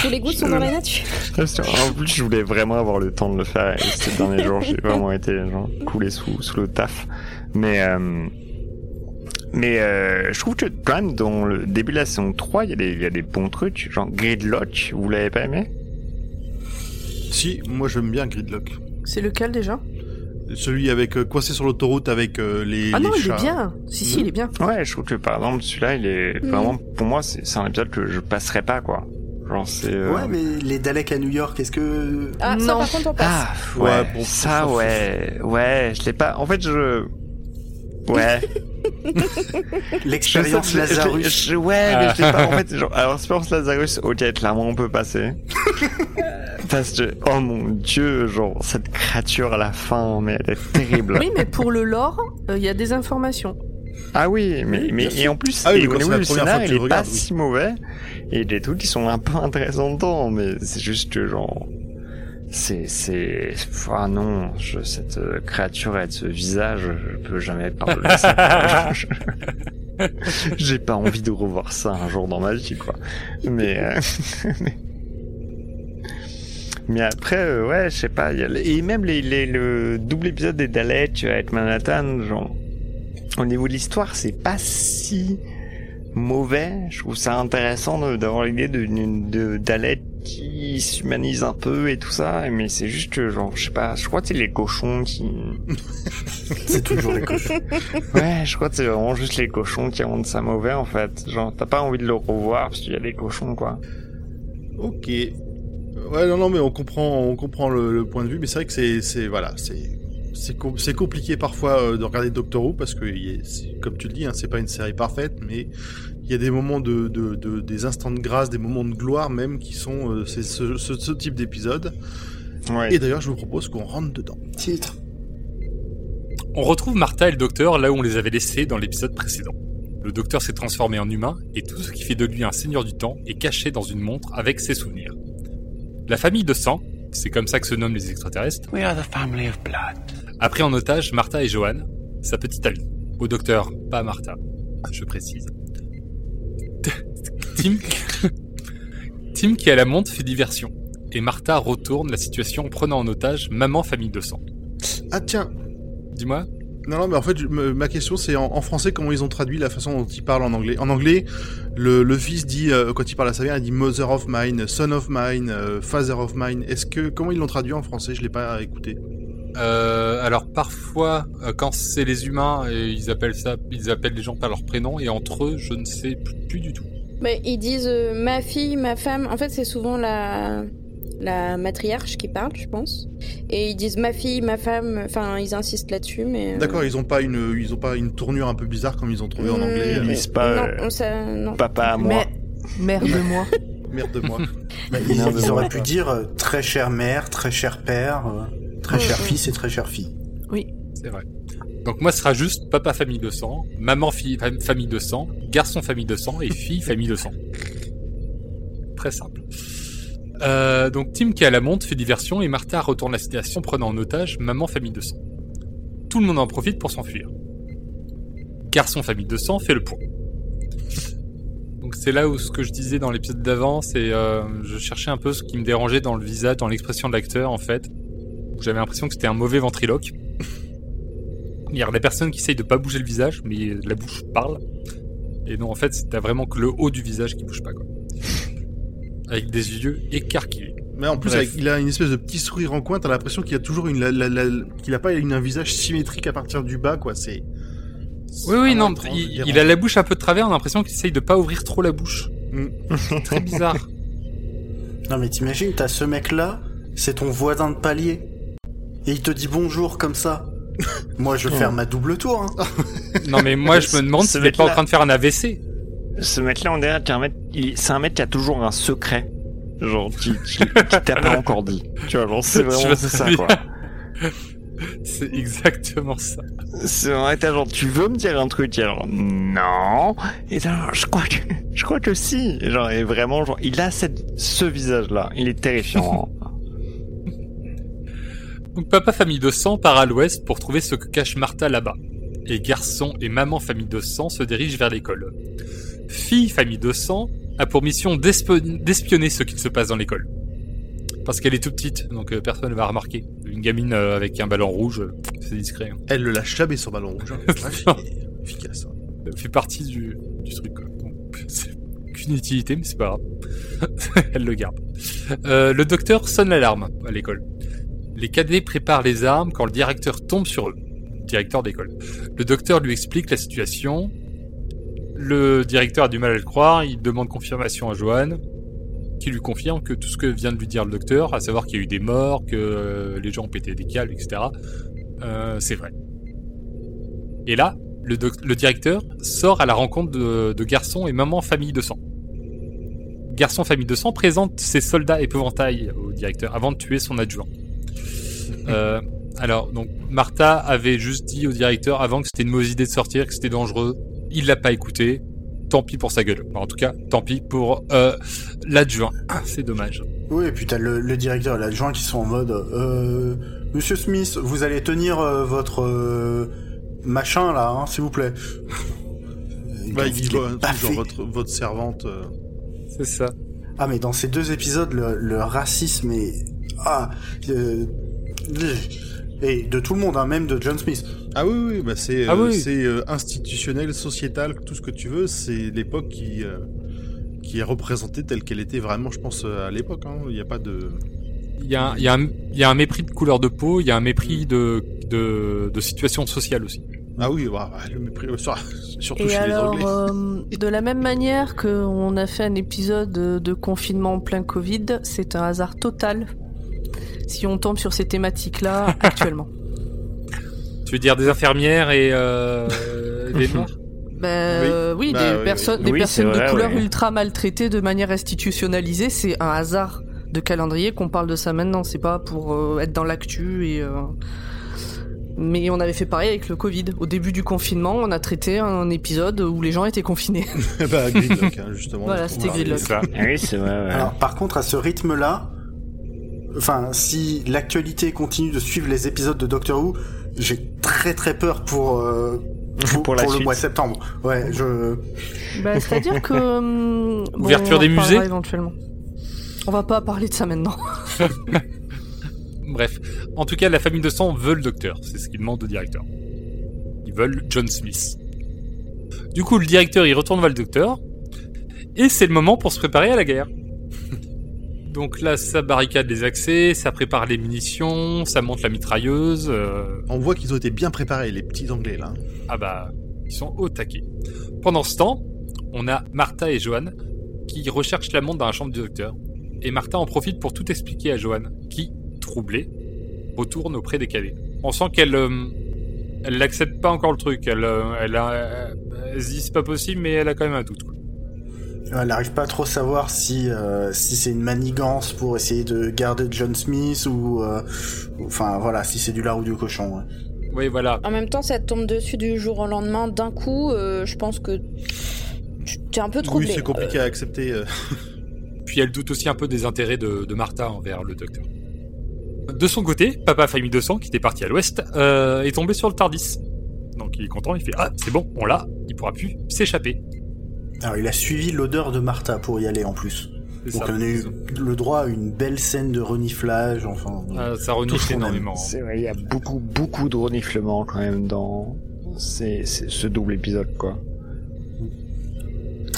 Tous les goûts sont dans la nature. en plus, je voulais vraiment avoir le temps de le faire. Et ces derniers jours, j'ai vraiment été genre coulé sous sous le taf. Mais euh, mais euh, je trouve que quand même dans le début de la saison 3, il y a des il y a des bons trucs, genre Gridlock, vous l'avez pas aimé? Si, moi j'aime bien Gridlock. c'est lequel déjà? Celui avec euh, coincé sur l'autoroute avec euh, les. Ah non, les il chats. est bien. Si, si, il est bien. Ouais, je trouve que par exemple celui-là, il est Mhm. vraiment pour moi c'est c'est un épisode que je passerai pas quoi. Genre c'est euh, Ouais, mais les Daleks à New York, est-ce que Ah, ça Non. par contre, on passe. ah Ouais, ouais, bon, ça ça, ouais, ouais, je l'ai pas. En fait, je ouais. l'expérience sais- Lazarus je- je- ouais, mais je l'ai pas. En fait, genre, alors, expérience Lazarus, ok, clairement, on peut passer. Parce que, oh mon dieu, genre, cette créature à la fin, mais elle est terrible. Oui, mais pour le lore, euh, il y a des informations. Ah oui, mais, mais et en plus, Ah oui, et mais au niveau du scénar, il est pas oui. si mauvais. Et les trucs, ils sont un peu intéressants dedans, mais c'est juste que genre, c'est, c'est, ah non, je, cette euh, créature avec ce visage, je peux jamais pardonner ça. J'ai pas envie de revoir ça un jour dans ma vie, quoi. Mais, euh, mais... après, euh, ouais, je sais pas. il Y a... Et même les, les, le double épisode des Daleks avec Manhattan, genre, au niveau de l'histoire, c'est pas si mauvais. Je trouve ça intéressant d'avoir l'idée de, de Dalek qui s'humanise un peu et tout ça. Mais c'est juste que, genre, je sais pas, je crois que c'est les cochons qui... C'est toujours les cochons. Ouais, je crois que c'est vraiment juste les cochons qui rendent ça mauvais, en fait. Genre, t'as pas envie de le revoir parce qu'il y a des cochons, quoi. Ok. Ouais, non, non, mais on comprend, on comprend le, le point de vue, mais c'est vrai que c'est, c'est, voilà, c'est, c'est, com- c'est compliqué parfois euh, de regarder Doctor Who parce que, comme tu le dis, hein, c'est pas une série parfaite, mais il y a des moments de, de, de- des instants de grâce, des moments de gloire même qui sont, euh, c'est ce, ce, ce type d'épisode. Ouais. Et d'ailleurs, je vous propose qu'on rentre dedans. Titre. On retrouve Martha et le docteur là où on les avait laissés dans l'épisode précédent. Le docteur s'est transformé en humain et tout ce qui fait de lui un seigneur du temps est caché dans une montre avec ses souvenirs. La famille de sang, c'est comme ça que se nomment les extraterrestres, We are the family of blood. a pris en otage Martha et Johan, sa petite amie. Au docteur, pas Martha, je précise. Tim, Tim qui a la montre fait diversion. Et Martha retourne la situation en prenant en otage maman famille de sang. Ah tiens, Dis-moi. Non, non, mais en fait, ma question, c'est en, en français, comment ils ont traduit la façon dont ils parlent en anglais? En anglais, le, le fils dit, euh, quand il parle à sa mère, il dit mother of mine, son of mine, euh, father of mine. Est-ce que, comment ils l'ont traduit en français? Je l'ai pas écouté. Euh, alors parfois, euh, quand c'est les humains, ils appellent ça, ils appellent les gens par leur prénom, et entre eux, je ne sais plus, plus du tout. Mais ils disent euh, ma fille, ma femme. En fait, c'est souvent la la matriarche qui parle, je pense. Et ils disent ma fille, ma femme. Enfin, ils insistent là-dessus, mais. euh, D'accord, ils ont pas une, ils ont pas une tournure un peu bizarre comme ils ont trouvé en hmm, anglais. Ils disent pas, Non, euh, ça, non. Papa à moi. Mais merde de moi. Merde de moi. Ils, ils auraient pu dire très chère mère, très cher père, très cher Mhm. fils et très chère fille. C'est vrai. Donc moi, ce sera juste papa famille de sang, maman fille fam- famille de sang, garçon famille de sang et fille famille de sang. Très simple. Euh, donc Tim qui a la montre fait diversion et Martha retourne la situation prenant en otage maman famille de sang. Tout le monde en profite pour s'enfuir. Garçon famille de sang fait le point. Donc c'est là où ce que je disais dans l'épisode d'avant, c'est euh, je cherchais un peu ce qui me dérangeait dans le visage, dans l'expression de l'acteur en fait. J'avais l'impression que c'était un mauvais ventriloque. Il y a la personne qui essaye de pas bouger le visage, mais la bouche parle. Et non, en fait, t'as vraiment que le haut du visage qui bouge pas, quoi. Avec des yeux écarquillés. Mais en plus, avec- il a une espèce de petit sourire en coin. T'as l'impression qu'il a toujours une, qu'il a pas une, un visage symétrique à partir du bas, quoi. C'est. Oui, oui, non, étrange, il, a la bouche un peu de travers, on a l'impression qu'il essaye de pas ouvrir trop la bouche. Mm. Très bizarre. Non mais t'imagines, t'as ce mec-là, c'est ton voisin de palier. Et il te dit bonjour comme ça. Moi je vais faire ma double tour. Hein. Non, mais moi, je me demande s'il est pas en train de faire un AVC. Ce mec-là, on dirait il- c'est un mec qui a toujours un secret. Genre, qui, qui, qui t'a pas encore dit. Tu vois, genre, c'est vraiment ça, quoi. C'est exactement ça. C'est vrai, t'as genre, tu veux me dire un truc, et alors, non. Et alors, je crois que, je crois que si. Et genre, et vraiment, genre, il a cette, ce visage-là. Il est terrifiant. Donc papa famille de sang part à l'ouest pour trouver ce que cache Martha là-bas. Et garçon et maman famille de sang se dirigent vers l'école. Fille famille de sang a pour mission d'espi- d'espionner ce qui se passe dans l'école. Parce qu'elle est toute petite, donc euh, personne ne va remarquer. Une gamine euh, avec un ballon rouge, euh, c'est discret. hein. Elle le lâche jamais son ballon rouge. hein. Efficace. hein. Ça fait partie du, du truc. C'est qu'une utilité, mais c'est pas grave. Elle le garde. Euh, le docteur sonne l'alarme à l'école. Les cadets préparent les armes quand le directeur tombe sur eux. Directeur d'école. Le docteur lui explique la situation. Le directeur a du mal à le croire. Il demande confirmation à Johan, qui lui confirme que tout ce que vient de lui dire le docteur, à savoir qu'il y a eu des morts, que euh, les gens ont pété des câbles, etc., euh, c'est vrai. Et là, le, directeur sort à la rencontre de, de garçons et maman famille de sang. Garçon famille de sang présente ses soldats épouvantails au directeur avant de tuer son adjoint. Euh, alors, donc, Martha avait juste dit au directeur avant que c'était une mauvaise idée de sortir, que c'était dangereux. Il l'a pas écouté. Tant pis pour sa gueule. en tout cas, tant pis pour euh, l'adjoint. C'est dommage. Oui, et puis t'as le, le directeur et l'adjoint qui sont en mode euh, Monsieur Smith, vous allez tenir euh, votre euh, machin là, hein, s'il vous plaît. Bah, il il dit quoi, genre fait. votre, votre servante. euh, C'est ça. Ah mais dans ces deux épisodes, le, le racisme est ah euh, et de tout le monde, hein, même de John Smith. Ah oui, oui, bah c'est Ah euh, oui. euh, institutionnel, sociétal, tout ce que tu veux. C'est l'époque qui euh, qui est représentée telle qu'elle était vraiment, je pense, à l'époque. hein. Il n'y a pas de. Il y, a un, il, y a un, il y a un mépris de couleur de peau, il y a un mépris de, de, de situation sociale aussi. Ah oui, bah, le mépris, sur- surtout Et chez alors, les Anglais. euh, de la même manière qu'on a fait un épisode de confinement en plein Covid, c'est un hasard total si on tombe sur ces thématiques-là actuellement. Tu veux dire des infirmières et euh, des noirs Ben, euh, oui, Bah, des, oui, oui. personnes, des Oui, personnes de couleur ouais. ultra maltraitées de manière institutionnalisée, c'est un hasard de calendrier qu'on parle de ça maintenant. C'est pas pour euh, être dans l'actu et. euh, Mais on avait fait pareil avec le Covid. Au début du confinement, on a traité un épisode où les gens étaient confinés. bah, Gridlock, hein, justement. Voilà, c'était. Gridlock. Oui, c'est vrai. ouais. Alors par contre, à ce rythme-là, enfin, si l'actualité continue de suivre les épisodes de Doctor Who, j'ai très très peur pour euh, pour, Pour la le mois de septembre. Ouais, je Bah, C'est-à-dire que. hum, bon, Ouverture des musées éventuellement. On va pas parler de ça maintenant. Bref, en tout cas, la famille de sang veut le docteur. C'est ce qu'ils demandent au directeur. Ils veulent John Smith. Du coup, le directeur, il retourne voir le docteur. Et c'est le moment pour se préparer à la guerre. Donc là, ça barricade les accès, ça prépare les munitions, ça monte la mitrailleuse. euh, On voit qu'ils ont été bien préparés, les petits Anglais, là. Ah bah, ils sont au taquet. Pendant ce temps, on a Martha et Johan qui recherchent la montre dans la chambre du docteur. Et Martha en profite pour tout expliquer à Johan, qui, troublée, retourne auprès des cadets. On sent qu'elle euh, elle n'accepte pas encore le truc. Elle, euh, elle, a, euh, elle se dit c'est pas possible, mais elle a quand même un doute. quoi. Elle n'arrive pas à trop savoir si euh, si c'est une manigance pour essayer de garder John Smith ou euh, enfin voilà, si c'est du lard ou du cochon. ouais. Oui, voilà. En même temps, ça te tombe dessus du jour au lendemain d'un coup. euh, je pense que tu es un peu troublé. Oui, c'est compliqué à accepter. euh. Puis elle doute aussi un peu des intérêts de, de Martha envers le docteur. De son côté, Papa Famille 200, qui était parti à l'ouest, euh, est tombé sur le Tardis. Donc il est content, il fait Ah, c'est bon, on l'a, il pourra plus s'échapper. Alors il a suivi l'odeur de Martha pour y aller en plus. Donc ça. on a eu le droit à une belle scène de reniflage. Enfin, Ah, ça Tout renifle énormément. C'est vrai, il y a beaucoup, beaucoup de reniflements quand même dans ces- ces- ce double épisode, quoi.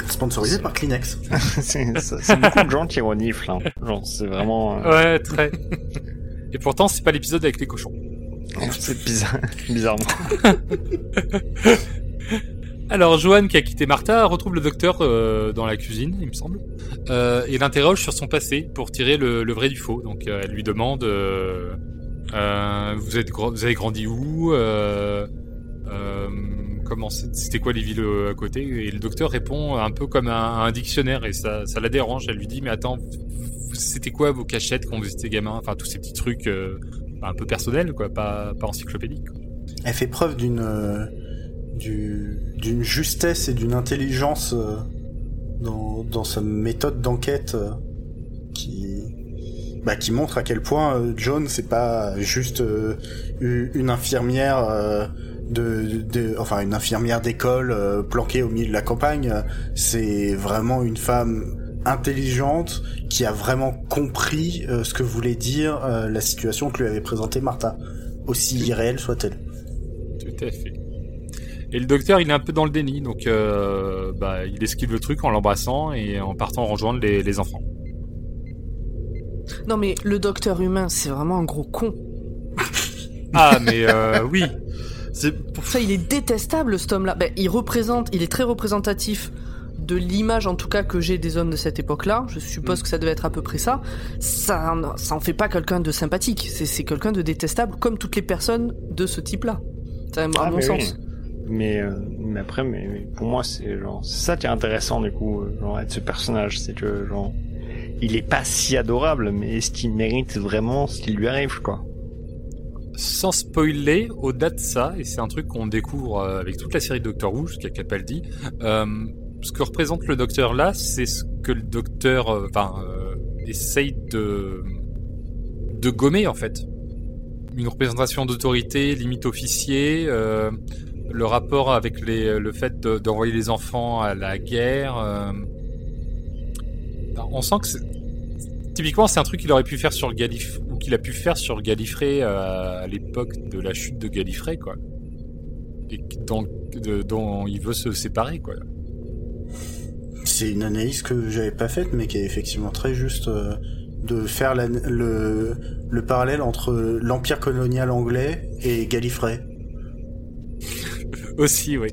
sponsorisé par Kleenex. c'est beaucoup de gens qui reniflent, hein. Genre, c'est vraiment... euh, Ouais, très. Et pourtant, c'est pas l'épisode avec les cochons. c'est bizarre, bizarrement. Alors, Johan, qui a quitté Martha, retrouve le docteur euh, dans la cuisine, il me semble, euh, et l'interroge sur son passé pour tirer le, vrai du faux. Donc, euh, elle lui demande euh, vous, êtes, vous avez grandi où Comment c'était quoi les villes à côté? Et le docteur répond un peu comme un, dictionnaire, et ça, ça la dérange. Elle lui dit mais attends, c'était quoi vos cachettes quand vous étiez gamin? Enfin, tous ces petits trucs un peu personnels, quoi, pas, pas encyclopédiques. Elle fait preuve d'une du- d'une justesse et d'une intelligence euh, dans, dans sa méthode d'enquête euh, qui bah, qui montre à quel point euh, John c'est pas juste une infirmière de, de enfin une infirmière d'école planquée au milieu de la campagne c'est vraiment une femme intelligente qui a vraiment compris euh, ce que voulait dire euh, la situation que lui avait présentée Martha aussi irréelle soit-elle Tout à fait. Et le docteur, il est un peu dans le déni, donc euh, bah, il esquive le truc en l'embrassant et en partant rejoindre les, les enfants. Non mais le docteur humain, c'est vraiment un gros con. Ah, mais euh, oui, C'est Pour ça, il est détestable cet homme-là. Ben, il représente, il est très représentatif de l'image en tout cas que j'ai des hommes de cette époque-là. Je suppose que ça devait être à peu près ça. Ça, ça en fait pas quelqu'un de sympathique. C'est, c'est quelqu'un de détestable, comme toutes les personnes de ce type-là. C'est à Ah, mon sens. oui. Mais, euh, mais après, mais, pour moi, c'est genre, ça qui est intéressant du coup, euh, genre, être ce personnage, c'est que genre, il est pas si adorable, mais est-ce qu'il mérite vraiment ce qui lui arrive, quoi? Sans spoiler, au-delà de ça, et c'est un truc qu'on découvre euh, avec toute la série Docteur Who, jusqu'à Capaldi, euh, ce que représente le Docteur là, c'est ce que le Docteur enfin, essaye de, de gommer en fait. Une représentation d'autorité, limite officier, le rapport avec les, le fait de- d'envoyer les enfants à la guerre. euh. on sent que typiquement c'est un truc qu'il aurait pu faire sur le Gallif ou qu'il a pu faire sur Gallifrey euh, à l'époque de la chute de Gallifrey quoi. Et dont, de- dont il veut se séparer quoi. C'est une analyse que j'avais pas faite, mais qui est effectivement très juste euh, de faire la- le, le parallèle entre l'empire colonial anglais et Gallifrey. Aussi oui.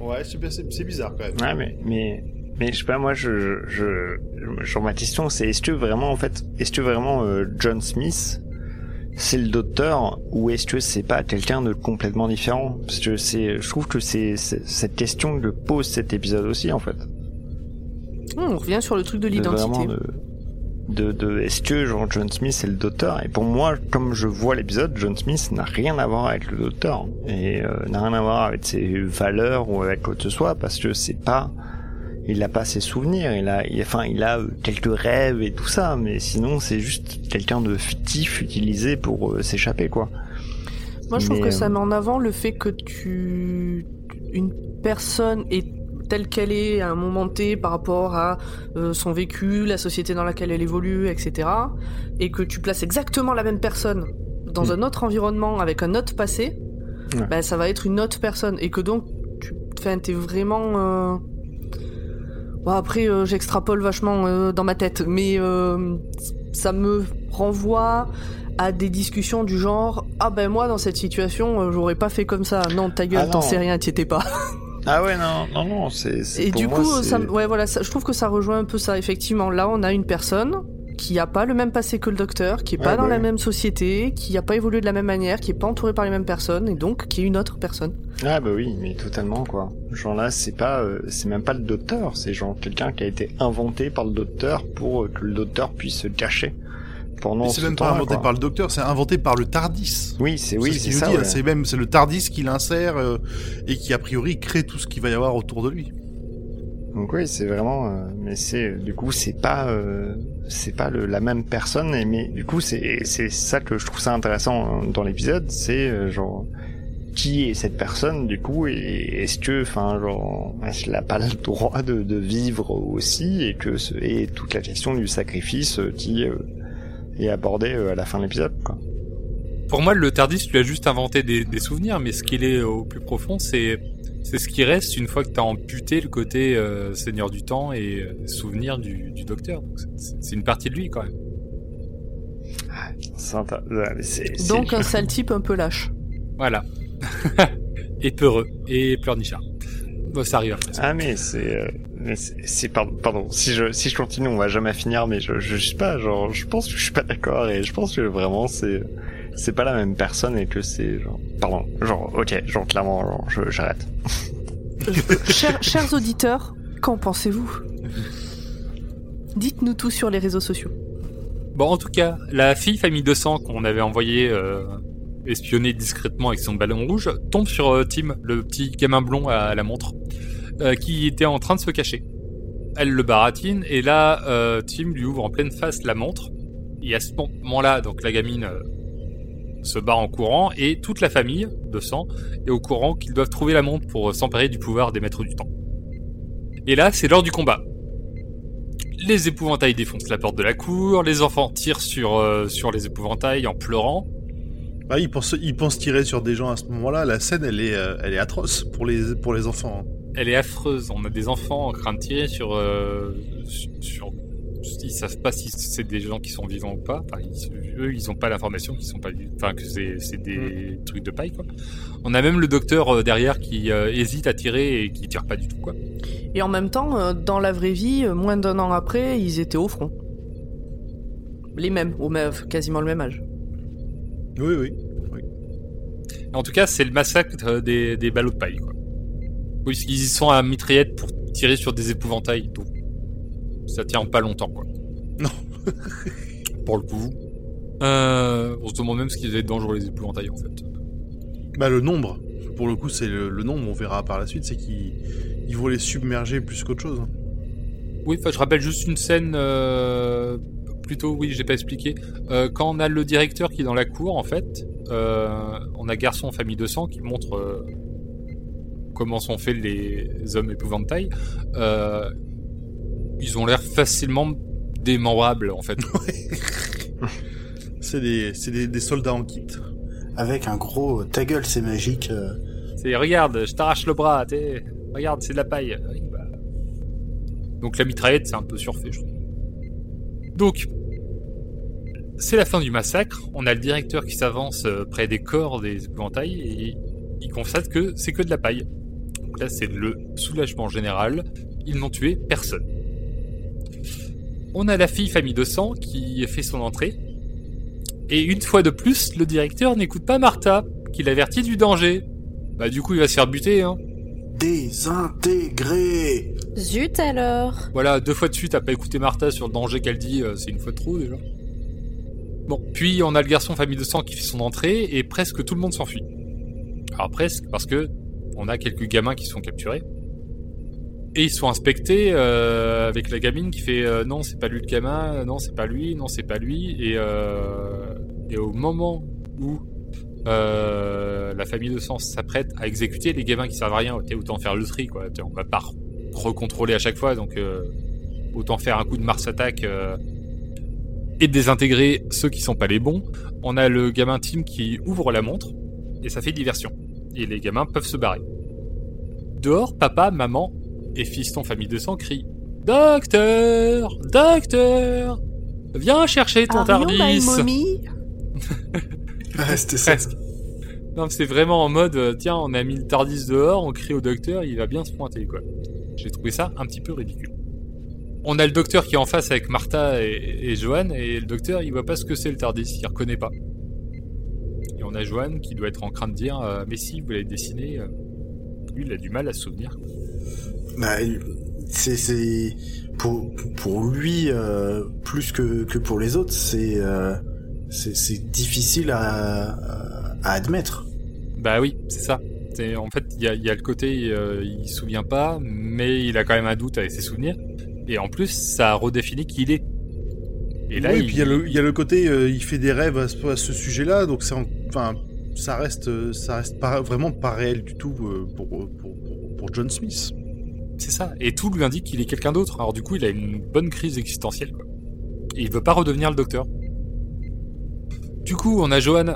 Ouais, c'est bien- c'est c'est bizarre quand même. Ouais, mais, mais, mais je sais pas, moi, je, je, je, genre, ma question, c'est est-ce que vraiment, en fait, est-ce que vraiment euh, John Smith, c'est le docteur, ou est-ce que c'est pas quelqu'un de complètement différent? Parce que c'est, je trouve que c'est c'est- cette question que pose cet épisode aussi, en fait. Hum, on revient sur le truc de De l'identité. vraiment de, de, de est-ce que genre John Smith c'est le docteur? Et pour moi comme je vois l'épisode John Smith n'a rien à voir avec le docteur. Et euh, n'a rien à voir avec ses valeurs ou avec quoi que ce soit parce que c'est pas il n'a pas ses souvenirs. Il a il, enfin il a euh, quelques rêves et tout ça mais sinon c'est juste quelqu'un de fictif utilisé pour euh, s'échapper quoi. Moi, je trouve que ça met en avant le fait que tu. Une personne est telle qu'elle est à un moment T par rapport à euh, son vécu, la société dans laquelle elle évolue, etc. Et que tu places exactement la même personne dans Mm. un autre environnement avec un autre passé, Ouais. ben, ça va être une autre personne. Et que donc, tu t'es vraiment. euh, Bon, après, euh, j'extrapole vachement dans ma tête, mais ça me renvoie à des discussions du genre ah ben moi dans cette situation j'aurais pas fait comme ça non ta gueule Ah t'en sais rien t'y étais pas ah ouais non non non c'est et pour du moi, coup ça ouais voilà ça- je trouve que ça rejoint un peu ça. Effectivement là on a une personne qui a pas le même passé que le docteur qui est pas Ouais, dans la même société qui a pas évolué de la même manière qui est pas entouré par les mêmes personnes et donc qui est une autre personne. Ah bah oui, mais totalement quoi. Genre là, c'est pas, euh, c'est même pas le docteur, c'est genre quelqu'un qui a été inventé par le docteur pour euh, que le docteur puisse se cacher pendant. C'est ce même pas inventé quoi. par le docteur, c'est inventé par le TARDIS. Oui, c'est oui, ce c'est ça. hein, ouais. C'est même c'est le TARDIS qui l'insère euh, et qui a priori crée tout ce qu'il va y avoir autour de lui. Donc oui, c'est vraiment, euh, mais c'est du coup c'est pas, euh, c'est pas le, la même personne, et, mais du coup c'est c'est ça que je trouve ça intéressant euh, dans l'épisode, c'est euh, genre qui est cette personne du coup et est-ce que enfin genre est-ce qu'elle a pas le droit de, de vivre aussi et que ce, et toute la question du sacrifice euh, qui euh, est abordée euh, à la fin de l'épisode quoi. Pour moi, le Tardis, tu as juste inventé des, des souvenirs, mais ce qu'il est au plus profond, c'est c'est ce qui reste une fois que t'as amputé le côté euh, Seigneur du Temps et euh, souvenir du, du Docteur. Donc, c'est- C'est une partie de lui quand même. C'est- c'est- donc un sale type un peu lâche Voilà. et peureux et pleurnichard. Bon, ça arrive après. ça. Ah mais c'est euh, mais c'est pardon, pardon si je si je continue on va jamais finir mais je je sais pas genre je pense que je suis pas d'accord et je pense que vraiment c'est c'est pas la même personne et que c'est genre pardon genre ok genre clairement genre je- j'arrête chers, chers auditeurs qu'en pensez-vous? Dites-nous tout sur les réseaux sociaux Bon, en tout cas, la fille famille 200 qu'on avait envoyée euh, espionner discrètement avec son ballon rouge tombe sur euh, Tim, le petit gamin blond à la montre, euh, qui était en train de se cacher. Elle le baratine et là, euh, Tim lui ouvre en pleine face la montre. Et à ce moment-là, donc la gamine se barre en courant et toute la famille de sang est au courant qu'ils doivent trouver la montre pour s'emparer du pouvoir des maîtres du temps. Et là, c'est l'heure du combat. Les épouvantails défoncent la porte de la cour, les enfants tirent sur, sur les épouvantails en pleurant. Bah, il pense il pense tirer sur des gens à ce moment-là. La scène, elle est euh, elle est atroce pour les pour les enfants. hein. Elle est affreuse. On a des enfants en train de tirer sur. euh, sur, sur- ils savent pas si c'est des gens qui sont vivants ou pas. Enfin, ils- eux, ils ont pas l'information qu'ils sont pas. Enfin, que c'est c'est des trucs de paille, quoi. On a même le docteur euh, derrière qui euh, hésite à tirer et qui tire pas du tout, quoi. Et en même temps, euh, dans la vraie vie, moins d'un an après, ils étaient au front. Les mêmes, au même, quasiment le même âge. Oui, oui. En tout cas, c'est le massacre euh, des, des ballots de paille, quoi. Oui, qu'ils y sont à mitraillette pour tirer sur des épouvantails, donc ça tient pas longtemps, quoi. Non. pour le coup. Euh, on se demande même ce qu'ils avaient dangereux les épouvantails en fait. Bah le nombre. Pour le coup, c'est le, le nombre. On verra par la suite, c'est qu'ils ils vont les submerger plus qu'autre chose. Oui, enfin, je rappelle juste une scène. euh, plutôt, oui, j'ai pas expliqué. Euh, quand on a le directeur qui est dans la cour, en fait, euh, on a garçon en famille de sang qui montre euh, comment sont faits les hommes épouvantails. Euh, ils ont l'air facilement démembrables, en fait. C'est des, c'est des, des soldats en kit. Avec un gros ta gueule, c'est magique. C'est regarde, je t'arrache le bras, t'es. Regarde, c'est de la paille. Bah. Donc la mitraillette, c'est un peu surfait, je trouve. Donc, c'est la fin du massacre. On a le directeur qui s'avance euh, près des corps des épouvantails et il constate que c'est que de la paille. Donc là, c'est le soulagement général. Ils n'ont tué personne. On a la fille famille de sang qui fait son entrée. Et une fois de plus, le directeur n'écoute pas Martha, qui l'avertit du danger. Bah du coup, il va se faire buter, hein. Désintégré Zut alors Voilà, deux fois de suite, t'as pas écouté Martha sur le danger qu'elle dit, euh, c'est une fois de trop déjà. Bon, puis on a le garçon famille de sang qui fait son entrée et presque tout le monde s'enfuit. Alors presque parce que on a quelques gamins qui sont capturés et ils sont inspectés euh, avec la gamine qui fait euh, non c'est pas lui le gamin, non c'est pas lui, non c'est pas lui et euh, au moment où la famille de sang s'apprête à exécuter les gamins qui servent à rien, autant faire le tri quoi. On va pas recontrôler à chaque fois donc autant faire un coup de Mars attaque et désintégrer ceux qui sont pas les bons. On a le gamin Tim qui ouvre la montre et ça fait diversion. Et les gamins peuvent se barrer. Dehors, papa, maman et fiston famille de sang crient Docteur Docteur Viens chercher ton Tardis c'était ça. Non, mais c'est vraiment en mode, euh, tiens, on a mis le Tardis dehors, on crie au docteur, il va bien se pointer, quoi. J'ai trouvé ça un petit peu ridicule. On a le docteur qui est en face avec Martha et, et Johan, et le docteur, il voit pas ce que c'est le Tardis, il reconnaît pas. Et on a Johan qui doit être en train de dire, euh, mais si, vous l'avez dessiné, euh, lui, il a du mal à se souvenir. Bah, c'est pour pour lui euh, plus que que pour les autres, c'est euh, c'est difficile à à admettre. Bah oui, c'est ça. En fait, il y a, il y a le côté, il se souvient pas, mais il a quand même un doute avec ses souvenirs. Et en plus, ça redéfinit qui il est. Et là, oui, il... puis il y, a le- il y a le côté, euh, il fait des rêves à ce, sujet-là, donc c'est, enfin, ça reste, euh, ça reste pas, vraiment pas réel du tout euh, pour, pour, pour, pour John Smith. c'est ça. Et tout lui indique qu'il est quelqu'un d'autre. Alors du coup, il a une bonne crise existentielle. Quoi. Et il veut pas redevenir le docteur. Du coup, on a Johan,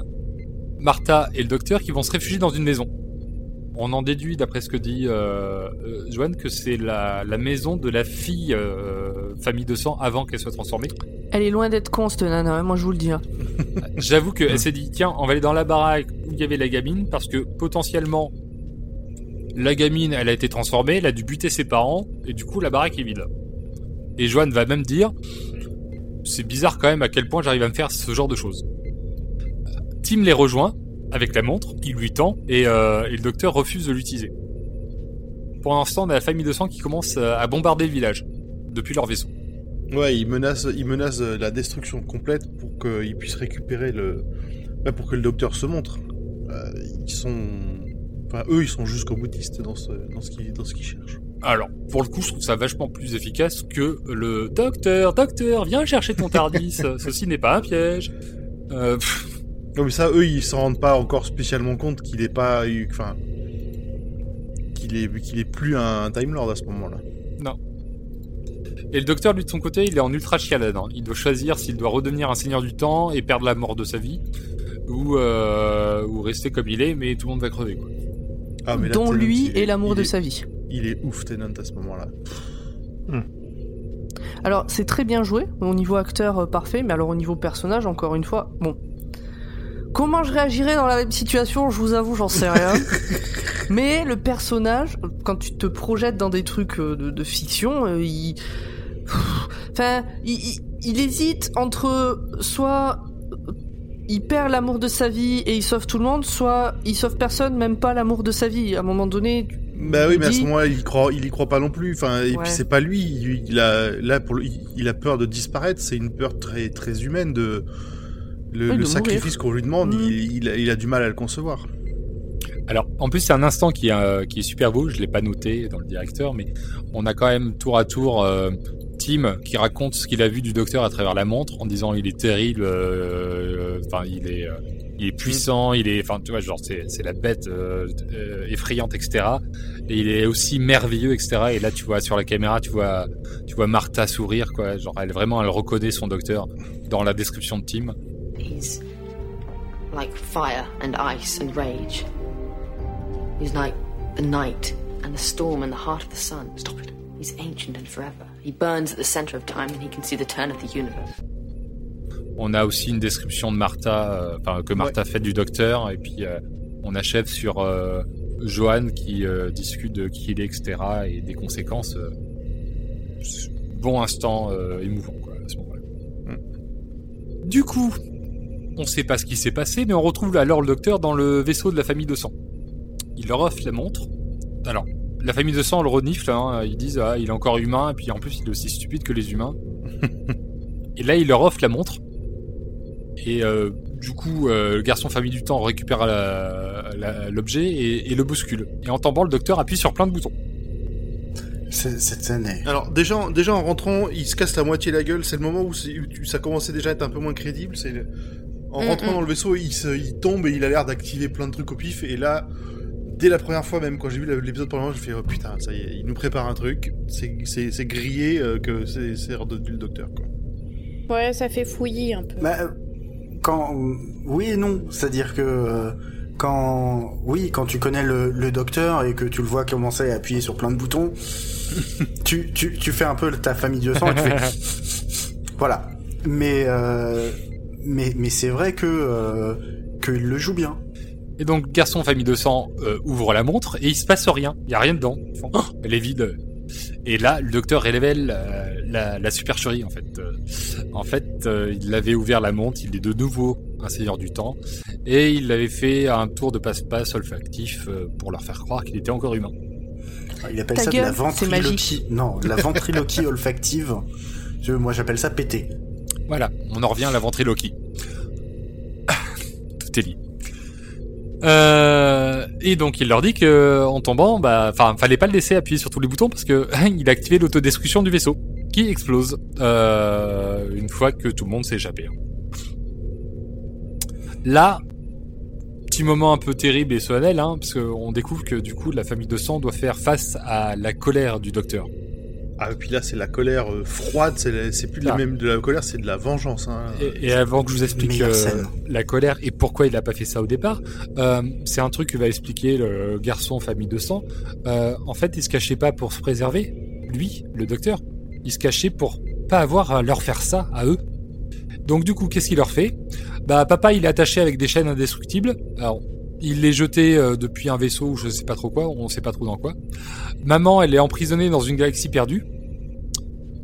Martha et le docteur qui vont se réfugier dans une maison. On en déduit, d'après ce que dit euh, euh, Johan, que c'est la, la maison de la fille euh, famille de sang avant qu'elle soit transformée. Elle est loin d'être con, cette nana, hein, moi je vous le dis. hein. J'avoue qu'elle s'est dit, tiens, on va aller dans la baraque où il y avait la gamine, parce que potentiellement, la gamine, elle a été transformée, elle a dû buter ses parents, et du coup, la baraque est vide. Et Joanne va même dire, c'est bizarre quand même à quel point j'arrive à me faire ce genre de choses. Tim les rejoint, avec la montre, il lui tend, et, euh, et le docteur refuse de l'utiliser. Pour l'instant, on a la famille de sang qui commence à à bombarder le village, depuis leur vaisseau. Ouais, il menace, il menace euh, la destruction complète pour qu'il puisse récupérer le, bah, pour que le docteur se montre. Euh, ils sont, enfin, eux, ils sont jusqu'au boutiste dans ce, dans ce qu'ils, qu'ils cherchent. Alors, pour le coup, je trouve ça vachement plus efficace que le docteur, docteur, viens chercher ton Tardis, ceci n'est pas un piège. Euh, pff, Non, mais ça, eux, ils s'en rendent pas encore spécialement compte qu'il est pas, eu- enfin, qu'il est, qu'il est plus un Time Lord à ce moment-là. Et le docteur, lui, de son côté, il est en ultra chialade. hein. Il doit choisir s'il doit redevenir un seigneur du temps et perdre la mort de sa vie, ou, euh, ou rester comme il est, mais tout le monde va crever, quoi. Ah, mais là, dont Tennant, lui il et est- l'amour de est- sa vie. Il est ouf, Tennant, à ce moment-là. Alors, c'est très bien joué, au niveau acteur euh, parfait, mais alors au niveau personnage, encore une fois, bon. Comment je réagirais dans la même situation, je vous avoue, j'en sais rien. mais le personnage, quand tu te projettes dans des trucs euh, de, de fiction, euh, il... Enfin, il, il- il hésite entre soit il perd l'amour de sa vie et il sauve tout le monde, soit il sauve personne, même pas l'amour de sa vie. À un moment donné, Bah oui, mais à ce moment-là, il y croit, il y croit pas non plus. Enfin, et Ouais. puis c'est pas lui. Il, a, là, pour il a peur de disparaître. C'est une peur très, très humaine de, Le, Oui, le de sacrifice qu'on lui demande, il, il a, il a du mal à le concevoir. Alors, en plus, c'est un instant qui est, euh, qui est super beau. Je l'ai pas noté dans le directeur, mais on a quand même tour à tour euh, Tim qui raconte ce qu'il a vu du docteur à travers la montre en disant il est terrible, euh, enfin il est, euh, il est puissant, il est, enfin tu vois genre c'est c'est la bête euh, euh, effrayante etc. Et il est aussi merveilleux etc. Et là tu vois sur la caméra tu vois tu vois Martha sourire quoi, genre elle vraiment elle reconnaît son docteur dans la description de Tim. He's like fire and ice and rage. He's like the night and the storm and the heart of the sun. Stop it. He's ancient and forever. He burns at the center of time and he can see the turn of the universe. On a aussi une description de Martha, euh, enfin que Martha fait du docteur, et puis euh, on achève sur euh, Johan qui euh, discute de qui il est, etc. et des conséquences. euh, bon instant euh, émouvant quoi, à ce moment-là. Du coup, on sait pas ce qui s'est passé, mais on retrouve alors le docteur dans le vaisseau de la famille de sang. Il leur offre la montre. Alors, la famille de sang le renifle, hein, ils disent ah il est encore humain, et puis en plus il est aussi stupide que les humains. et là il leur offre la montre. Et euh, du coup, euh, le garçon famille du temps récupère l'objet et, et le bouscule. Et en tombant, le docteur appuie sur plein de boutons. C'est- Cette est... Alors déjà, déjà en rentrant, il se casse la moitié la gueule. C'est le moment où, ça commençait déjà à être un peu moins crédible. C'est le- en Mm, rentrant mm. dans le vaisseau, il, se- il tombe et il a l'air d'activer plein de trucs au pif. Et là, dès la première fois même, quand j'ai vu l'épisode pour le moment, je fais oh putain, ça y est, il nous prépare un truc. C'est c'est- c'est grillé euh, que c'est le docteur. Quoi. Ouais, ça fait fouillis un peu. Bah, quand oui et non, c'est-à-dire que euh, quand oui, quand tu connais le, le docteur et que tu le vois commencer à appuyer sur plein de boutons, tu, tu, tu fais un peu ta famille de sang et tu fais voilà. Mais euh, mais mais c'est vrai que euh, qu'il le joue bien. Et donc, garçon famille de sang euh, ouvre la montre et il se passe rien. Il y a rien dedans. Oh, elle est vide. Et là, le docteur révèle euh, la, la supercherie en fait. Euh, en fait, euh, il avait ouvert la montre. Il est de nouveau un seigneur du temps et il avait fait un tour de passe-passe olfactif euh, pour leur faire croire qu'il était encore humain. Il appelle Ta ça de la ventriloquie. Non, de la ventriloquie olfactive. Moi, j'appelle ça péter. Voilà, on en revient à la ventriloquie. Tout est lié. Euh, et donc il leur dit que en tombant, bah, enfin, fallait pas le laisser appuyer sur tous les boutons parce que il a activé l'autodestruction du vaisseau qui explose euh, une fois que tout le monde s'est échappé. Là, petit moment un peu terrible et solennel, hein, parce qu'on découvre que du coup la famille de sang doit faire face à la colère du docteur. Ah et puis là, c'est la colère euh, froide. C'est la- c'est plus de la Ah. même de la colère, c'est de la vengeance. Hein. Et, et avant que je vous explique euh, la colère et pourquoi il a pas fait ça au départ, euh, c'est un truc que va expliquer le garçon famille de sang. Euh, en fait, il se cachait pas pour se préserver, lui, le docteur. Il se cachait pour pas avoir à leur faire ça à eux. Donc du coup, qu'est-ce qu'il leur fait? Bah, papa, il est attaché avec des chaînes indestructibles. Alors, il les jeté euh, depuis un vaisseau ou je sais pas trop quoi, on sait pas trop dans quoi. Maman, elle est emprisonnée dans une galaxie perdue.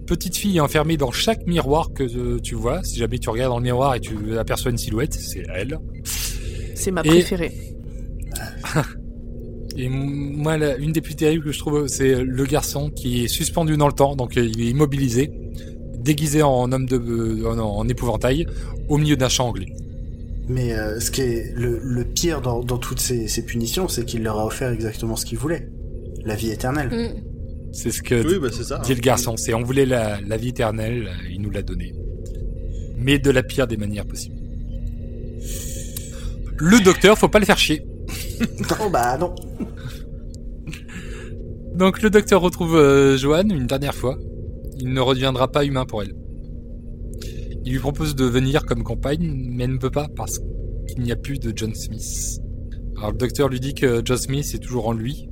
Petite fille est enfermée dans chaque miroir que euh, tu vois. Si jamais tu regardes dans le miroir et tu aperçois une silhouette, c'est elle. C'est ma Et- préférée. Et moi, la- une des plus terribles que je trouve, c'est le garçon qui est suspendu dans le temps, donc euh, il est immobilisé, déguisé en homme de, en, en épouvantail, au milieu d'un champ anglais. Mais euh, ce qui est le, le pire dans, dans toutes ces, ces punitions, c'est qu'il leur a offert exactement ce qu'ils voulaient. La vie éternelle. Mm. C'est ce que Oui, bah ça. dit le garçon. C'est on voulait la, la vie éternelle, euh, il nous l'a donnée, mais de la pire des manières possibles. Le docteur, faut pas le faire chier. Oh bah non. Donc le docteur retrouve euh, Joanne une dernière fois. Il ne redeviendra pas humain pour elle. Il lui propose de venir comme compagne, mais elle ne peut pas parce qu'il n'y a plus de John Smith. Alors le docteur lui dit que John Smith est toujours en lui.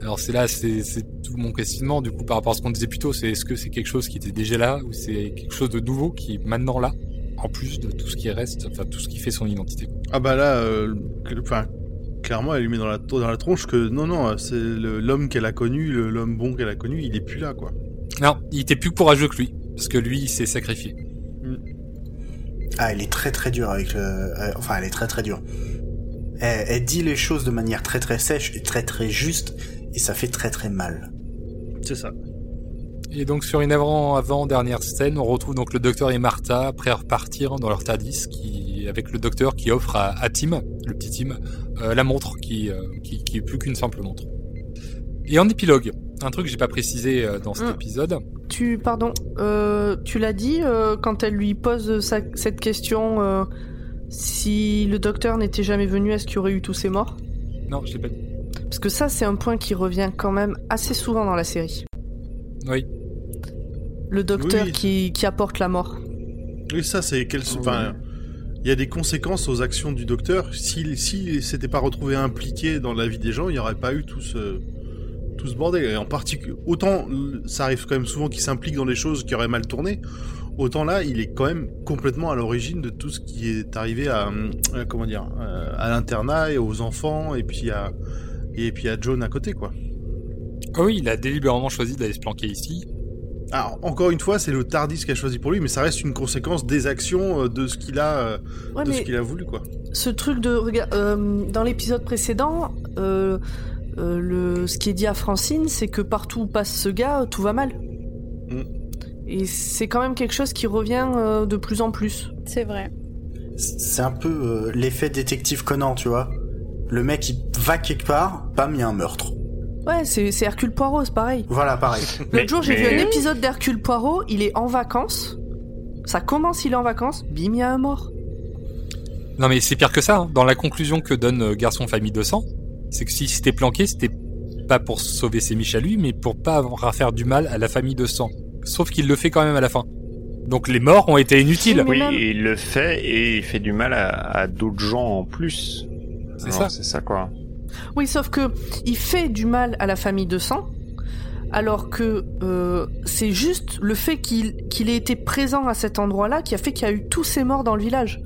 Alors c'est là, c'est tout mon questionnement du coup par rapport à ce qu'on disait plus tôt. C'est est-ce que c'est quelque chose qui était déjà là ou c'est quelque chose de nouveau qui est maintenant là, en plus de tout ce qui reste, enfin tout ce qui fait son identité. Ah bah là, euh, enfin, clairement, elle lui met dans la, dans la tronche que non, non, c'est l'homme qu'elle a connu, l'homme bon qu'elle a connu, il est plus là, quoi. Non, il était plus courageux que lui parce que lui il s'est sacrifié. Ah, elle est très très dure avec le. euh, enfin, elle est très très dure. Elle, elle dit les choses de manière très très sèche et très très juste, et ça fait très très mal. C'est ça. Et donc sur une avant, avant dernière scène, on retrouve donc le docteur et Martha prêts à repartir dans leur Tardis, qui avec le docteur qui offre à, à Tim, le petit Tim, euh, la montre qui, euh, qui qui est plus qu'une simple montre. Et en épilogue, un truc que j'ai pas précisé euh, dans cet Mm. épisode. Tu, pardon, euh, tu l'as dit euh, quand elle lui pose sa- cette question euh, si le docteur n'était jamais venu, est-ce qu'il y aurait eu tous ces morts? Non, je l'ai pas dit. Parce que ça, c'est un point qui revient quand même assez souvent dans la série. Oui. Le docteur Oui. qui, qui apporte la mort. Oui, ça, c'est quel... Enfin, il y a des conséquences aux actions du docteur. S'il s'il s'était pas retrouvé impliqué dans la vie des gens, il n'y aurait pas eu tout ce, tout ce bordel. Et en particulier, autant ça arrive quand même souvent qu'il s'implique dans des choses qui auraient mal tourné, autant là, il est quand même complètement à l'origine de tout ce qui est arrivé à, euh, comment dire, euh, à l'internat et aux enfants, et puis à, et puis à John à côté, quoi. Ah oui, il a délibérément choisi d'aller se planquer ici. Alors, encore une fois, c'est le Tardis qui a choisi pour lui, mais ça reste une conséquence des actions euh, de ce qu'il a, Ouais, de ce qu'il a voulu, quoi. ce truc de. rega- euh, dans l'épisode précédent, euh, euh, le, ce qui est dit à Francine, c'est que partout où passe ce gars, tout va mal. Mm. Et c'est quand même quelque chose qui revient euh, de plus en plus. C'est vrai. C'est un peu euh, l'effet détective Conan, tu vois. Le mec, il va quelque part, bam, il y a un meurtre. Ouais, c'est c'est Hercule Poirot, c'est pareil. Voilà, pareil. Mais- L'autre jour, j'ai mais- vu un épisode d'Hercule Poirot, il est en vacances. Ça commence, il est en vacances, bim, il y a un mort. Non mais c'est pire que ça. hein. Dans la conclusion que donne Garçon Famille de sang, c'est que s'il s'était planqué, c'était pas pour sauver ses miches à lui, mais pour pas avoir à faire du mal à la famille de sang. Sauf qu'il le fait quand même à la fin. Donc les morts ont été inutiles. Oui, même- il le fait et il fait du mal à, à d'autres gens en plus. C'est ça. C'est ça quoi. Oui, sauf que il fait du mal à la famille de sang, alors que euh, c'est juste le fait qu'il qu'il ait été présent à cet endroit-là qui a fait qu'il y a eu tous ces morts dans le village.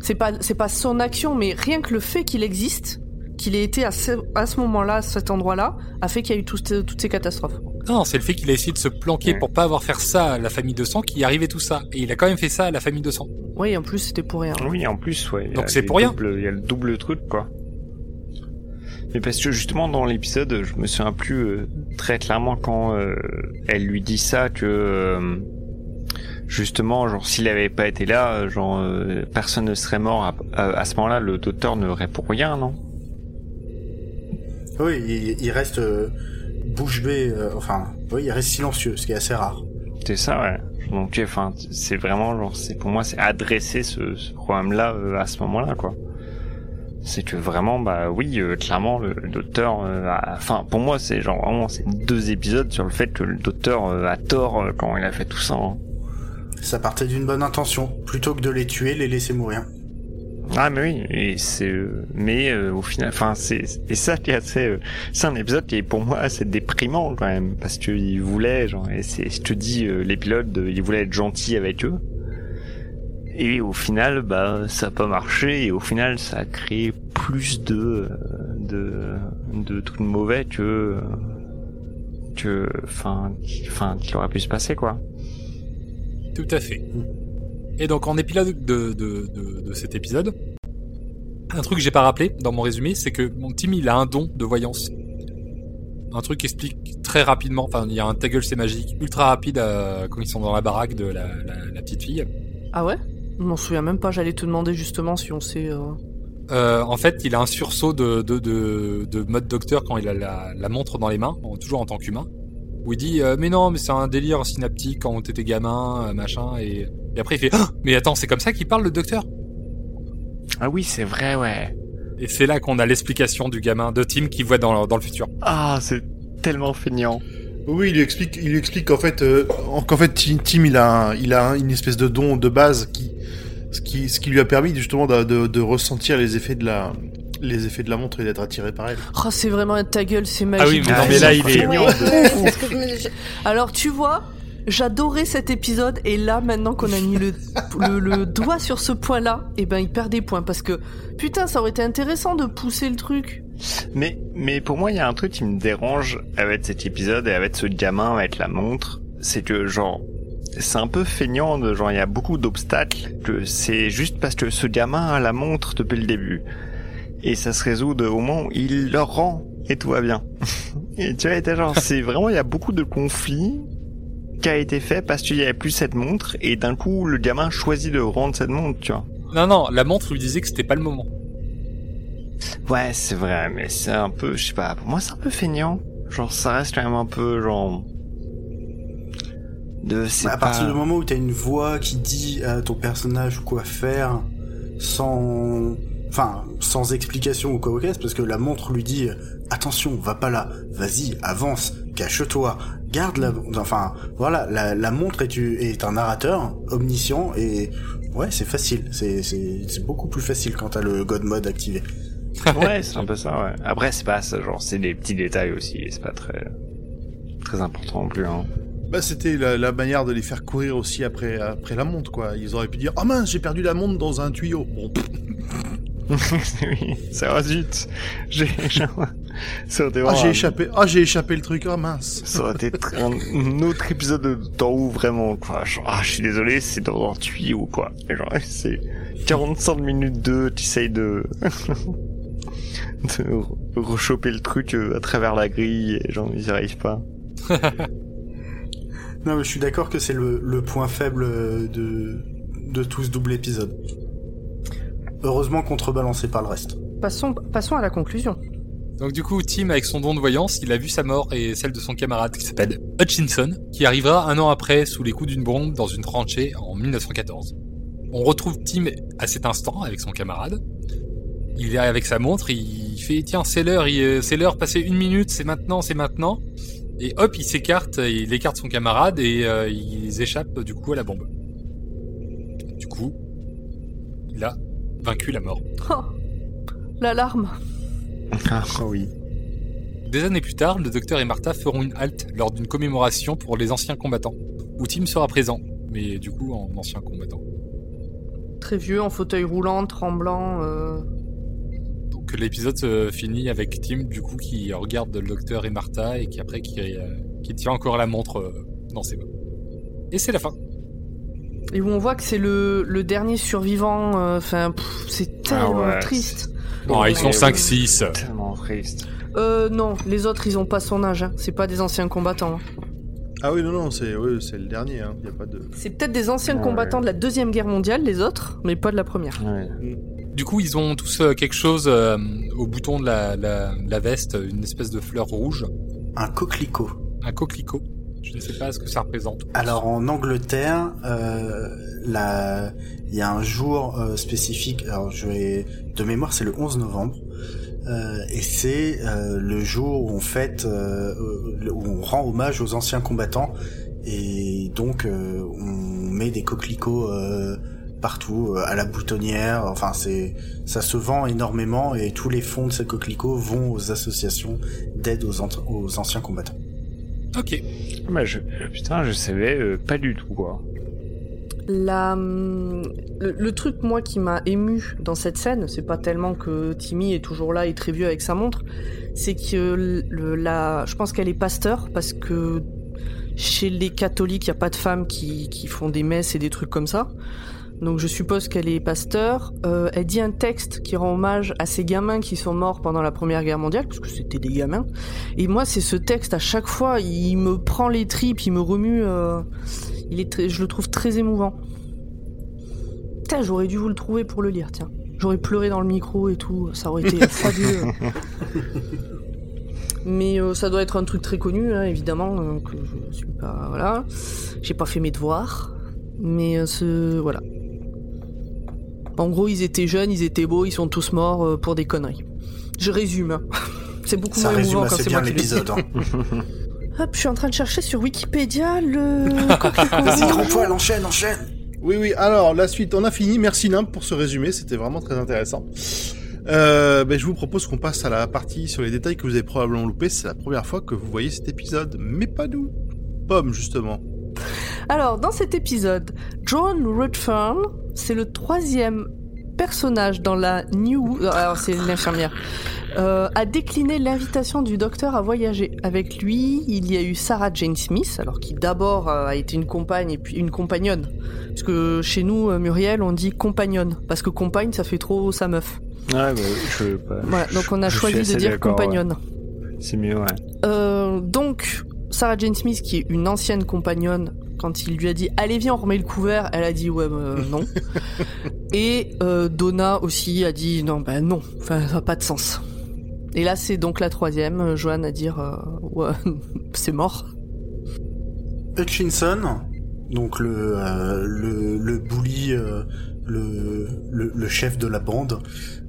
C'est pas c'est pas son action, mais rien que le fait qu'il existe, qu'il ait été à ce, à ce moment-là, à cet endroit-là, a fait qu'il y a eu toutes toutes ces catastrophes. Non, c'est le fait qu'il a essayé de se planquer Ouais. pour pas avoir faire ça à la famille de sang qui arrivait tout ça. Et il a quand même fait ça à la famille de sang. Oui, en plus c'était pour rien. Oui, en plus, ouais. il y a Donc c'est pour rien. Il y a le double truc, quoi. Mais parce que justement dans l'épisode, je me souviens plus euh, très clairement quand euh, elle lui dit ça que euh, justement, genre s'il avait pas été là, genre euh, personne ne serait mort à, à- à ce moment-là. Le docteur ne pour rien, non? Oui, il, il reste euh, bouche bée, euh, enfin, oui, il reste silencieux, ce qui est assez rare. C'est ça, ouais. Donc, enfin, c'est vraiment genre, c'est pour moi, c'est adresser ce, ce problème-là euh, à ce moment-là, quoi. C'est que vraiment, bah oui, clairement, le, docteur, enfin, pour moi, c'est genre vraiment, c'est deux épisodes sur le fait que le docteur a tort quand il a fait tout ça. hein. Ça partait d'une bonne intention, plutôt que de les tuer, les laisser mourir. Ah mais oui, et c'est, euh, mais euh, au final, enfin, c'est et ça qui est assez, euh, c'est un épisode qui est pour moi assez déprimant quand même, parce que il voulait, genre, et c'est, je te dis, euh, les pilotes, euh, il voulait être gentil avec eux. Et au final, bah, ça a pas marché, et au final, ça a créé plus de, euh, de, de trucs mauvais que, que, enfin, enfin, qu'il aurait pu se passer, quoi. Tout à fait. Et donc en épilogue de, de, de, de cet épisode, un truc que j'ai pas rappelé dans mon résumé, c'est que mon Tim il a un don de voyance. Un truc qui explique très rapidement, enfin il y a un ta gueule c'est magique, ultra rapide euh, quand ils sont dans la baraque de la, la, la petite fille. Ah ouais? Je m'en souviens même pas, j'allais te demander justement si on sait... euh, Euh, en fait, il a un sursaut de, de, de, de mode docteur quand il a la, la montre dans les mains, toujours en tant qu'humain, où il dit euh, mais non mais c'est un délire synaptique quand t'étais gamin, euh, machin, et, et après il fait Ah mais attends c'est comme ça qu'il parle le docteur? Ah oui, c'est vrai, ouais. Et c'est là qu'on a l'explication du gamin de Tim qui voit dans, dans le futur. Ah, c'est tellement feignant. Oui, il lui explique, il lui explique qu'en fait, euh, qu'en fait, Tim, il a, un- il a un- une espèce de don de base qui, ce qui, ce qui lui a permis justement de, de, de ressentir les effets de la, les effets de la montre et d'être attiré par elle. Oh, c'est vraiment un ta gueule, c'est magique. Ah oui, mais non, Ah, mais là, il est. Ouais, je- Alors tu vois, j'adorais cet épisode et là maintenant qu'on a mis le, le, le doigt sur ce point-là, et ben il perd des points parce que putain ça aurait été intéressant de pousser le truc. Mais, mais pour moi, il y a un truc qui me dérange avec cet épisode et avec ce gamin, avec la montre. C'est que, genre, c'est un peu feignant de, genre, il y a beaucoup d'obstacles que c'est juste parce que ce gamin a la montre depuis le début. Et ça se résout de- au moment où il leur rend et tout va bien. et tu vois, genre, c'est vraiment, il y a beaucoup de conflits qui a été fait parce qu'il y avait plus cette montre et d'un coup le gamin choisit de rendre cette montre, tu vois. Non, non, la montre lui disait que c'était pas le moment. Ouais, c'est vrai, mais c'est un peu, je sais pas, pour moi c'est un peu feignant. Genre, ça reste quand même un peu, genre... De, c'est Bah, à pas... partir du moment où t'as une voix qui dit à ton personnage quoi faire, sans, enfin, sans explication ou quoi au parce que la montre lui dit attention, va pas là, vas-y, avance, cache-toi, garde la, enfin, voilà, la, la montre est, un narrateur omniscient et ouais, c'est facile, c'est, beaucoup plus facile quand t'as le God Mode activé. Ouais, c'est un peu ça, ouais. Après, c'est pas ça, genre, c'est des petits détails aussi, et c'est pas très... très important non plus, hein. Bah, c'était la, la manière de les faire courir aussi après, après la montre, quoi. Ils auraient pu dire Oh mince, j'ai perdu la montre dans un tuyau. Bon, oui, ça va zut. J'ai, ah, j'ai échappé, ah, j'ai échappé le truc, oh mince. Ça aurait été un, autre épisode de temps où vraiment, quoi. Genre, ah, je suis désolé, c'est dans un tuyau, quoi. Et genre, c'est 45 minutes de, tu essayes de, de re- rechoper le truc euh, à travers la grille, et genre, ils y arrivent pas. Non, mais je suis d'accord que c'est le, le point faible euh, de, de tout ce double épisode. Heureusement contrebalancé par le reste. Passons, passons à la conclusion. Donc du coup, Tim, avec son don de voyance, il a vu sa mort et celle de son camarade qui s'appelle Hutchinson, qui arrivera un an après sous les coups d'une bombe dans une tranchée en 1914. On retrouve Tim à cet instant avec son camarade. Il est avec sa montre, il fait tiens c'est l'heure, euh, c'est l'heure, passez une minute, c'est maintenant, c'est maintenant. Et hop, il s'écarte, il écarte son camarade et euh, ils échappent du coup à la bombe. Du coup, il a vaincu la mort. Oh, l'alarme. Ah, oui. Des années plus tard, le docteur et Martha feront une halte lors d'une commémoration pour les anciens combattants, où Tim sera présent, mais du coup en ancien combattant. Très vieux, en fauteuil roulant, tremblant. euh, Donc l'épisode se finit avec Tim du coup qui regarde le docteur et Martha et qui après qui, euh, qui tient encore la montre euh, dans ses mains. Et c'est la fin. Et où on voit que c'est le, le dernier survivant. euh, Enfin, c'est tellement ouais, triste. Non, ils sont Ouais, 5-6. Tellement triste. Euh, non, les autres, ils ont pas son âge. hein. C'est pas des anciens combattants. hein. Ah oui, non, non, c'est oui, c'est le dernier, hein. Y a pas de. C'est peut-être des anciens Ouais. combattants de la deuxième guerre mondiale, les autres, mais pas de la première. Ouais. Du coup, ils ont tous euh, quelque chose euh, au bouton de la, la, la veste, une espèce de fleur rouge, Un coquelicot. un coquelicot. Je ne sais pas ce que ça représente. Alors en Angleterre, euh, il y a un jour euh, spécifique. Alors je vais de mémoire, c'est le 11 novembre. Euh, et c'est le jour où on fête, où on rend hommage aux anciens combattants. Et donc on met des coquelicots partout, à la boutonnière. Enfin c'est, ça se vend énormément et tous les fonds de ces coquelicots vont aux associations d'aide aux anciens combattants. Ok. Bah, je, putain, je savais euh, pas du tout, quoi. La, hum, le, le truc, moi, qui m'a ému dans cette scène, c'est pas tellement que Timmy est toujours là et très vieux avec sa montre, c'est que le, la, je pense qu'elle est pasteur parce que chez les catholiques, il n'y a pas de femmes qui, qui font des messes et des trucs comme ça. Donc je suppose qu'elle est pasteur. Euh, elle dit un texte qui rend hommage à ces gamins qui sont morts pendant la Première Guerre mondiale, parce que c'était des gamins. Et moi, c'est ce texte, à chaque fois, il me prend les tripes, il me remue. euh, il est très- je le trouve très émouvant. Putain, j'aurais dû vous le trouver pour le lire, tiens. J'aurais pleuré dans le micro et tout, ça aurait été fabuleux. Mais euh, ça doit être un truc très connu, hein, évidemment, que je suis pas... Voilà. J'ai pas fait mes devoirs. Mais ce... Voilà. En gros, ils étaient jeunes, ils étaient beaux, ils sont tous morts euh, pour des conneries. Je résume. C'est beaucoup Ça moins émouvant quand c'est moi qui le dis. l'épisode. Hein. Hop, je suis en train de chercher sur Wikipédia le... Vas-y, grand poil, enchaîne, enchaîne. Oui, oui. Alors, la suite, on a fini. Merci Nimp pour ce résumé. C'était vraiment très intéressant. Euh, ben, je vous propose qu'on passe à la partie sur les détails que vous avez probablement loupés. C'est la première fois que vous voyez cet épisode, mais pas nous. Pomme, justement. Alors, dans cet épisode, John Rutfern, c'est le troisième personnage dans la New... euh, Alors, c'est l'infirmière. Euh, a décliné l'invitation du docteur à voyager. Avec lui, il y a eu Sarah Jane Smith, alors qui d'abord euh, a été une compagne et puis une compagnonne. Parce que chez nous, Muriel, on dit compagnonne, parce que compagne, ça fait trop sa meuf. Ouais, bah, je, bah, Voilà, donc on a choisi de dire compagnonne. ouais. C'est mieux, ouais. Euh, donc, Sarah Jane Smith, qui est une ancienne compagnonne, quand il lui a dit allez viens on remet le couvert, elle a dit ouais bah, non. Et euh, Donna aussi a dit non bah non, enfin ça n'a pas de sens. Et là c'est donc la troisième, euh, Joanne à dire euh, ouais c'est mort. Hutchinson, donc le euh, le, le bully, euh, le, le, le chef de la bande,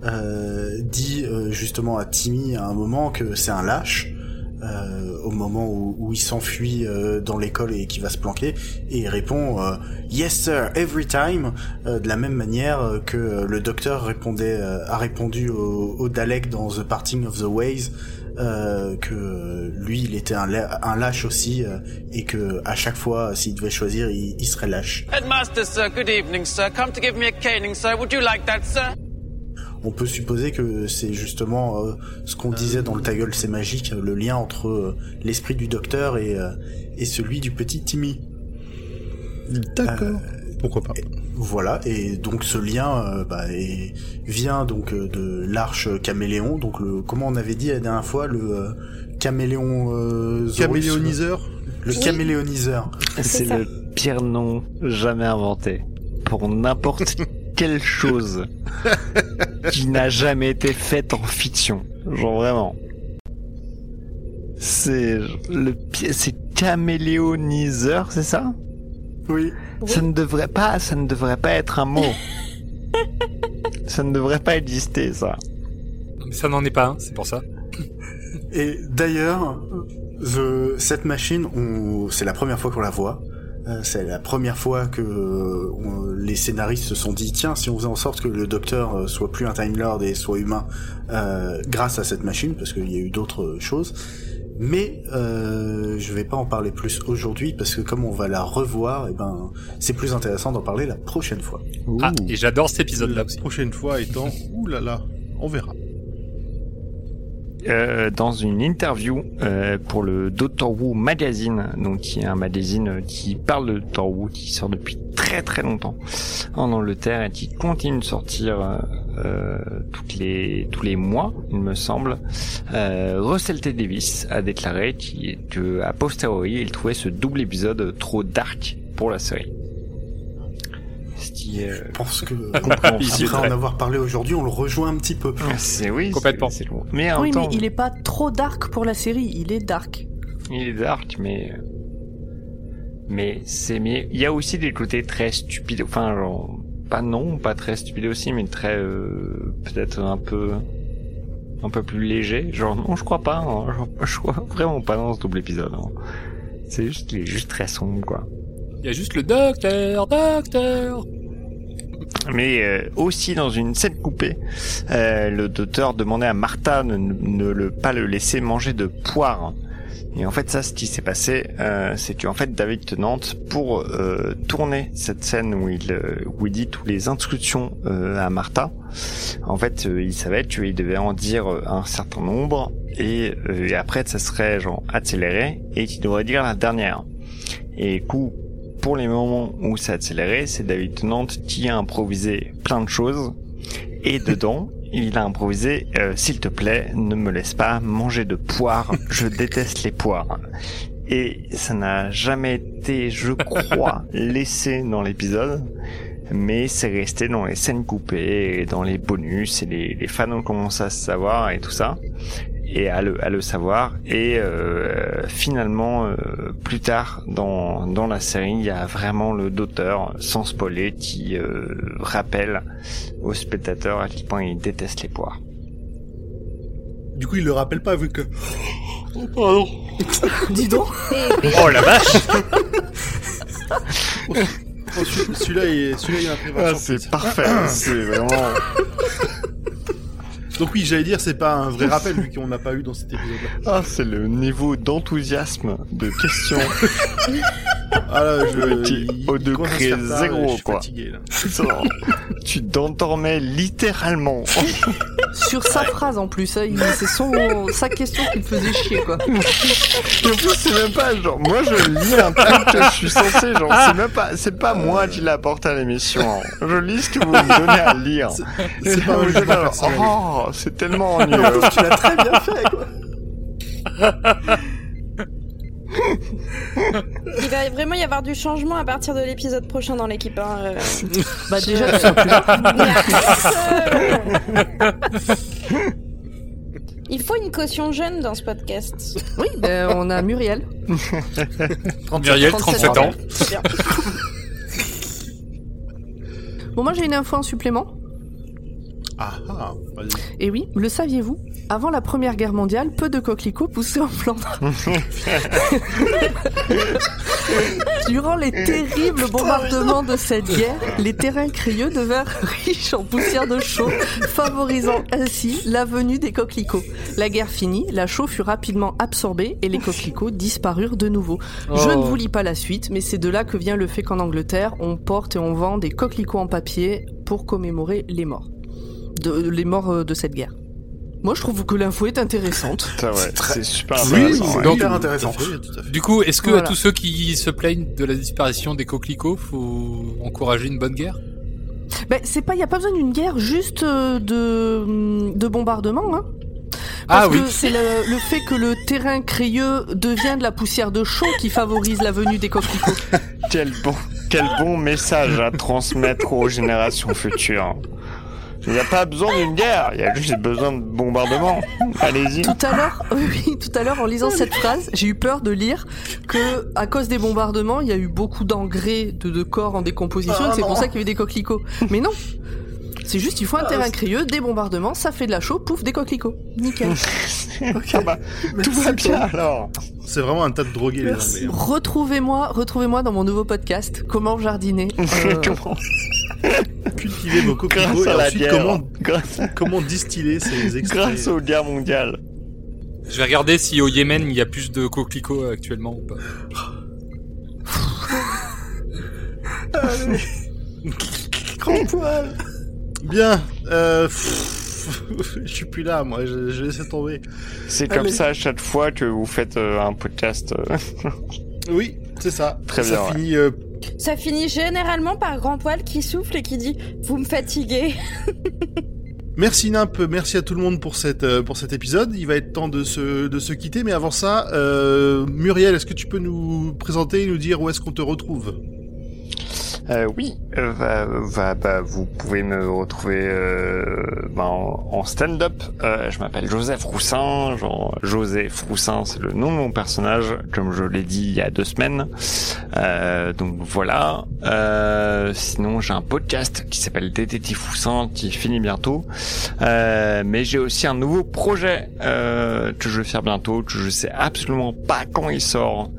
euh, dit euh, justement à Timmy à un moment que c'est un lâche. Euh, au moment où, où il s'enfuit euh, dans l'école et qui va se planquer et il répond euh, yes sir every time euh, de la même manière euh, que euh, le docteur répondait a répondu au, au Dalek dans The Parting of the Ways que lui il était un, un lâche aussi et que à chaque fois s'il devait choisir il, il serait lâche Headmaster, sir, good evening, sir. Come to give me a caning, sir. Would you like that, sir? On peut supposer que c'est justement euh, ce qu'on disait dans le ta gueule c'est magique le lien entre euh, l'esprit du docteur et, euh, et celui du petit Timmy. D'accord. Pourquoi pas. Voilà, et donc ce lien euh, bah, est- vient donc euh, de l'arche caméléon, donc le comment on avait dit la dernière fois le euh, caméléon euh, Caméléoniseur. le Oui. caméléoniseur. C'est le pire nom jamais inventé. Pour n'importe quelle chose qui n'a jamais été faite en fiction. Genre vraiment. C'est le c'est caméléoniseur, c'est ça? Oui. Ça ne devrait pas, ça ne devrait pas être un mot. ça ne devrait pas exister, ça. Mais ça n'en est pas c'est pour ça. Et d'ailleurs, the- cette machine, c'est la première fois qu'on la voit. Euh, c'est la première fois que euh, on- les scénaristes se sont dit tiens si on faisait en sorte que le docteur euh, soit plus un Time Lord et soit humain euh, grâce à cette machine parce qu'il y a eu d'autres choses mais euh, je vais pas en parler plus aujourd'hui parce que comme on va la revoir et ben c'est plus intéressant d'en parler la prochaine fois Ah, et j'adore cet épisode-là La aussi. prochaine fois étant... Ouh là là, on verra. Euh, dans une interview euh, pour le Doctor Who Magazine, donc qui est un magazine qui parle de Doctor Who, qui sort depuis très très longtemps en Angleterre et qui continue de sortir euh, euh, toutes les tous les mois, il me semble. Euh, Russell T Davis a déclaré a posteriori il trouvait ce double épisode trop dark pour la série. Ce qui est euh, je pense que après en avoir parlé aujourd'hui on le rejoint un petit peu C'est oui, Complètement. c'est- c'est lourd. Mais oui, mais il est pas trop dark pour la série, il est dark. Il est dark, mais mais c'est mais il y a aussi des côtés très stupides. Enfin, genre pas non, pas très stupides aussi, mais très euh, peut-être un peu un peu plus léger. Genre non, je crois pas. hein. Je, je crois vraiment pas dans ce double épisode. hein. C'est juste, il est juste très sombre, quoi. Il y a juste le docteur, docteur. Mais euh, aussi dans une scène coupée, euh, le docteur demandait à Martha de ne, pas le laisser manger de poire. Et en fait, ça, ce qui s'est passé, euh, c'est qu'en fait, David Tennant, pour euh, tourner cette scène où il, euh, où il dit toutes les instructions euh, à Martha, en fait, euh, il savait qu'il devait en dire un certain nombre, et, et après, ça serait genre accéléré, et qu'il devrait dire la dernière. Et coup, pour les moments où c'est accéléré, c'est David Tennant qui a improvisé plein de choses. Et dedans, il a improvisé euh, S'il te plaît, ne me laisse pas manger de poires. Je déteste les poires. Et ça n'a jamais été, je crois, laissé dans l'épisode. Mais c'est resté dans les scènes coupées, et dans les bonus, et les, les fans ont commencé à se savoir et tout ça et à le, à le savoir. Et euh, finalement, euh, plus tard dans, dans la série, il y a vraiment le docteur, sans spoiler, qui euh, rappelle aux spectateurs à quel point il déteste les poires. Du coup, il le rappelle pas vu que... Dis donc Oh la vache Oh, celui- celui-là, il, celui-là, il a un prévention. Ah, C'est parfait, c'est vraiment... Donc oui, j'allais dire, c'est pas un vrai rappel vu qu'on n'a pas eu dans cet épisode-là. Ah, c'est le niveau d'enthousiasme, de questions. Ah là, je... Il- au il degré zéro, je suis quoi. fatigué, là. Genre, tu t'endormais littéralement. Sur sa phrase en plus, hein, c'est son sa question qui me faisait chier quoi. Et en plus, c'est même pas genre, moi je lis un truc que je suis censé, genre, c'est même pas, c'est pas moi qui l'apporte à l'émission. hein. Je lis ce que vous me donnez à lire. C'est pas là, personnel. Oh, c'est tellement En ennuyeux. tu l'as très bien fait quoi Il va vraiment y avoir du changement à partir de l'épisode prochain dans l'équipe. Hein. euh. Bah déjà, tu plus là. Euh. Il faut une caution jeune dans ce podcast. Oui, ben, on a Muriel. Muriel, 37 ans. C'est bien. Bon, moi j'ai une info en supplément. Ah ah. Et oui, le saviez-vous Avant la Première Guerre mondiale, peu de coquelicots poussaient en Flandre. Durant les terribles bombardements de cette guerre, les terrains crayeux devinrent riches en poussière de chaux, favorisant ainsi la venue des coquelicots. La guerre finie, la chaux fut rapidement absorbée et les coquelicots disparurent de nouveau. Je ne Oh. vous lis pas la suite, mais c'est de là que vient le fait qu'en Angleterre, on porte et on vend des coquelicots en papier pour commémorer les morts. De, les morts euh, de cette guerre. Moi, je trouve que l'info est intéressante. Ouais, c'est super Oui, intéressant. c'est ouais. Donc- hyper intéressant. Tout à fait, tout à fait. Du coup, est-ce que Voilà. à tous ceux qui se plaignent de la disparition des coquelicots, faut encourager une bonne guerre? Ben, c'est pas, y a pas besoin d'une guerre, juste euh, de, de bombardement, hein. Ah Parce oui. que c'est le, le fait que le terrain crayeux devient de la poussière de chaux qui favorise la venue des coquelicots. Quel bon, quel bon message à transmettre aux générations futures. Il n'y a pas besoin d'une guerre, il y a juste besoin de bombardement. Allez-y. Tout à l'heure, oui, tout à l'heure, en lisant cette phrase, j'ai eu peur de lire que, à cause des bombardements, il y a eu beaucoup d'engrais de, de corps en décomposition, et que c'est pour ça qu'il y a eu des coquelicots. Mais non! C'est juste, il faut un terrain crayeux, des bombardements, ça fait de la chaux, pouf, des coquelicots. Nickel. Ah bah, tout va bien alors. C'est vraiment un tas de drogués. Retrouvez-moi, retrouvez-moi dans mon nouveau podcast, Comment jardiner. Euh, Cultiver vos coquelicots Grâce et à la ensuite bière. comment, Grâce, comment distiller ces extraits. grâce aux guerres mondiales. Je vais regarder si au Yémen il y a plus de coquelicots actuellement ou pas. Grand poil. Bien, euh, pff, je suis plus là, moi, je, je laisse tomber. C'est comme Allez. ça à chaque fois que vous faites euh, un podcast. euh. Oui, c'est ça. Très ça bien, finit. euh, Ça finit généralement par Grand Poil qui souffle et qui dit Vous me fatiguez. Merci Nimp, merci à tout le monde pour cette euh, pour cet épisode. Il va être temps de se de se quitter, mais avant ça, euh, Muriel, est-ce que tu peux nous présenter et nous dire où est-ce qu'on te retrouve? Euh, oui, va- bah, vous pouvez me retrouver euh, ben, en, en stand-up. Euh, je m'appelle Joseph Roussin. Genre, Joseph Roussin, c'est le nom de mon personnage, comme je l'ai dit il y a deux semaines. Donc voilà. Sinon, j'ai un podcast qui s'appelle Détective Roussin, qui finit bientôt. Mais j'ai aussi un nouveau projet que je vais faire bientôt, que je sais absolument pas quand il sort.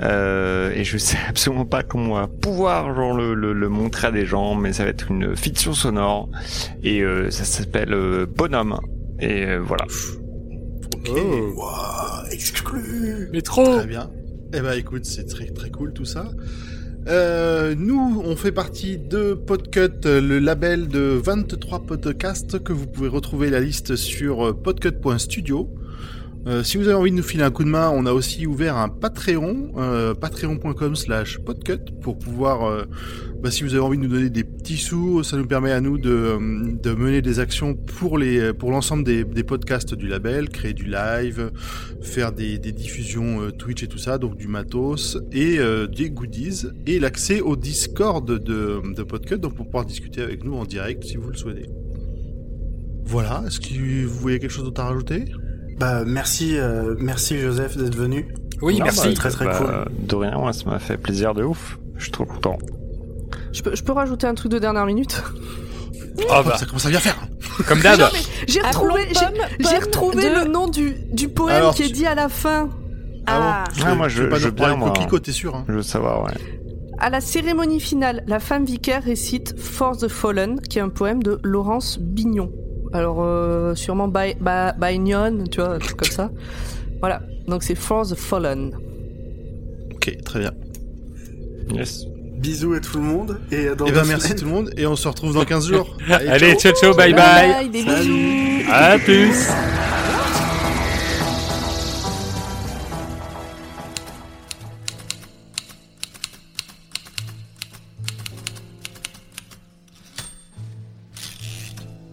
Et je sais absolument pas comment on va pouvoir genre le, le, le montrer à des gens, mais ça va être une fiction sonore et euh, ça s'appelle euh, Bonhomme. Et euh, voilà. Oh. Exclu. Mais trop Très bien. Eh ben écoute, c'est très très cool tout ça. Euh, nous, on fait partie de Podcut, le label de 23 podcasts que vous pouvez retrouver la liste sur euh, podcut.studio. Euh, si vous avez envie de nous filer un coup de main, on a aussi ouvert un Patreon, euh, patreon.com slash podcut, pour pouvoir, euh, bah, si vous avez envie de nous donner des petits sous, ça nous permet à nous de, de mener des actions pour pour l'ensemble des, podcasts du label, créer du live, faire des, des diffusions euh, Twitch et tout ça, donc du matos et des goodies et l'accès au Discord de, de Podcut, donc pour pouvoir discuter avec nous en direct si vous le souhaitez. Voilà, est-ce que vous voyez quelque chose d'autre à rajouter? Bah merci, euh, merci Joseph d'être venu. Oui, Non, merci. bah, très très Bah, cool. De rien, ça m'a fait plaisir de ouf. Je suis trop content. je, peux, je peux rajouter un truc de dernière minute? Ah bah, Ça commence à bien faire comme d'hab. J'ai retrouvé, Appelons j'ai- Pomme, j'ai Pomme retrouvé de- le nom du, du poème Alors, qui est dit à la fin. Ah. Ah, moi, je- vais pas je bien, moi. t'es sûr hein Je veux savoir, ouais. À la cérémonie finale, la femme vicaire récite For the Fallen, qui est un poème de Laurence Bignon. Alors, euh, sûrement by, by, tu vois, un truc comme ça. Voilà, donc c'est For the Fallen. Ok, très bien. Yes. Bisous à tout le monde et à dans Et ben merci semaines. tout le monde et on se retrouve dans 15 jours. Allez, ciao, ciao, bye bye. des Salut. bisous. À plus.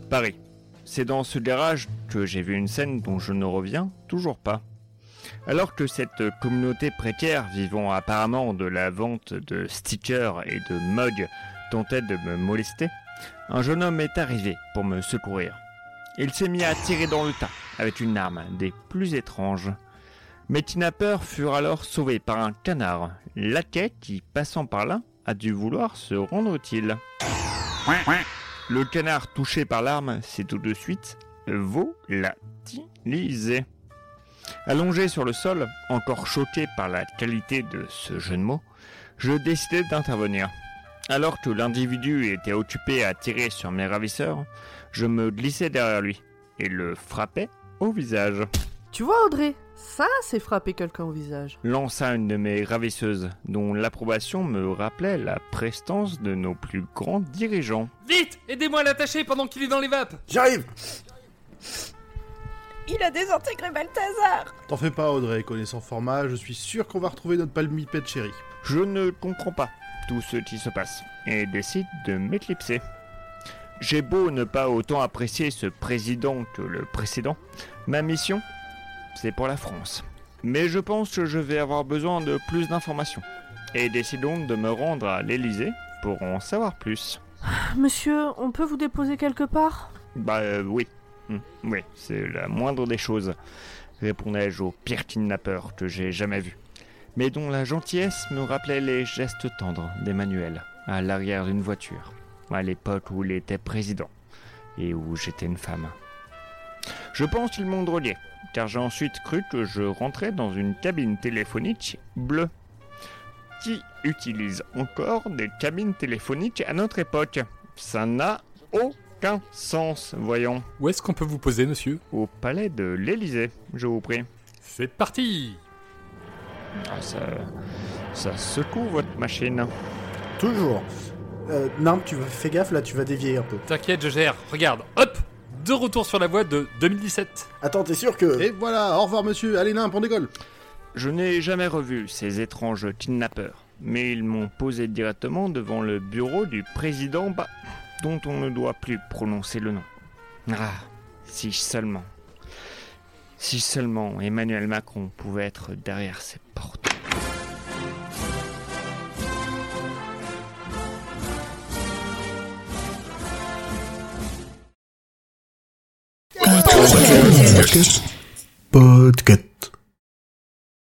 Paris. C'est dans ce garage que j'ai vu une scène dont je ne reviens toujours pas. Alors que cette communauté précaire vivant apparemment de la vente de stickers et de mugs tentait de me molester, un jeune homme est arrivé pour me secourir. Il s'est mis à tirer dans le tas avec une arme des plus étranges. Mes kidnappeurs furent alors sauvés par un canard, laquais qui, passant par là, a dû vouloir se rendre utile. Le canard touché par l'arme s'est tout de suite volatilisé. Allongé sur le sol, encore choqué par la qualité de ce jeu de mots, je décidai d'intervenir. Alors que l'individu était occupé à tirer sur mes ravisseurs, je me glissai derrière lui et le frappai au visage. Tu vois, Audrey, ça, c'est frapper quelqu'un au visage. Lança une de mes ravisseuses, dont l'approbation me rappelait la prestance de nos plus grands dirigeants. Vite Aidez-moi à l'attacher pendant qu'il est dans les vapes J'arrive Il a désintégré Balthazar T'en fais pas, Audrey, connaissant format, je suis sûr qu'on va retrouver notre palmipède chéri. Je ne comprends pas tout ce qui se passe et décide de m'éclipser. J'ai beau ne pas autant apprécier ce président que le précédent, ma mission, c'est pour la France. Mais je pense que je vais avoir besoin de plus d'informations. Et décide donc de me rendre à l'Elysée pour en savoir plus. Monsieur, on peut vous déposer quelque part? Bah euh, oui. Hum, oui, c'est la moindre des choses, répondais-je au pire kidnappeur que j'ai jamais vu, mais dont la gentillesse me rappelait les gestes tendres d'Emmanuel à l'arrière d'une voiture, à l'époque où il était président et où j'étais une femme. Je pense qu'ils m'ont drogué, car j'ai ensuite cru que je rentrais dans une cabine téléphonique bleue. Qui utilise encore des cabines téléphoniques à notre époque Ça n'a aucun sens, voyons. Où est-ce qu'on peut vous poser, monsieur? Au palais de l'Élysée, je vous prie. C'est parti Ah, ça, ça secoue votre machine. Toujours. Euh, non, tu vas, fais gaffe là, tu vas dévier un peu. T'inquiète, je gère. Regarde, hop De retour sur la voie de 2017. Attends, t'es sûr que. Et voilà, au revoir monsieur, allez nimp, on décolle Je n'ai jamais revu ces étranges kidnappeurs, mais ils m'ont posé directement devant le bureau du président Ba, dont on ne doit plus prononcer le nom. Ah, si seulement. Si seulement Emmanuel Macron pouvait être derrière ces portes. Podcast.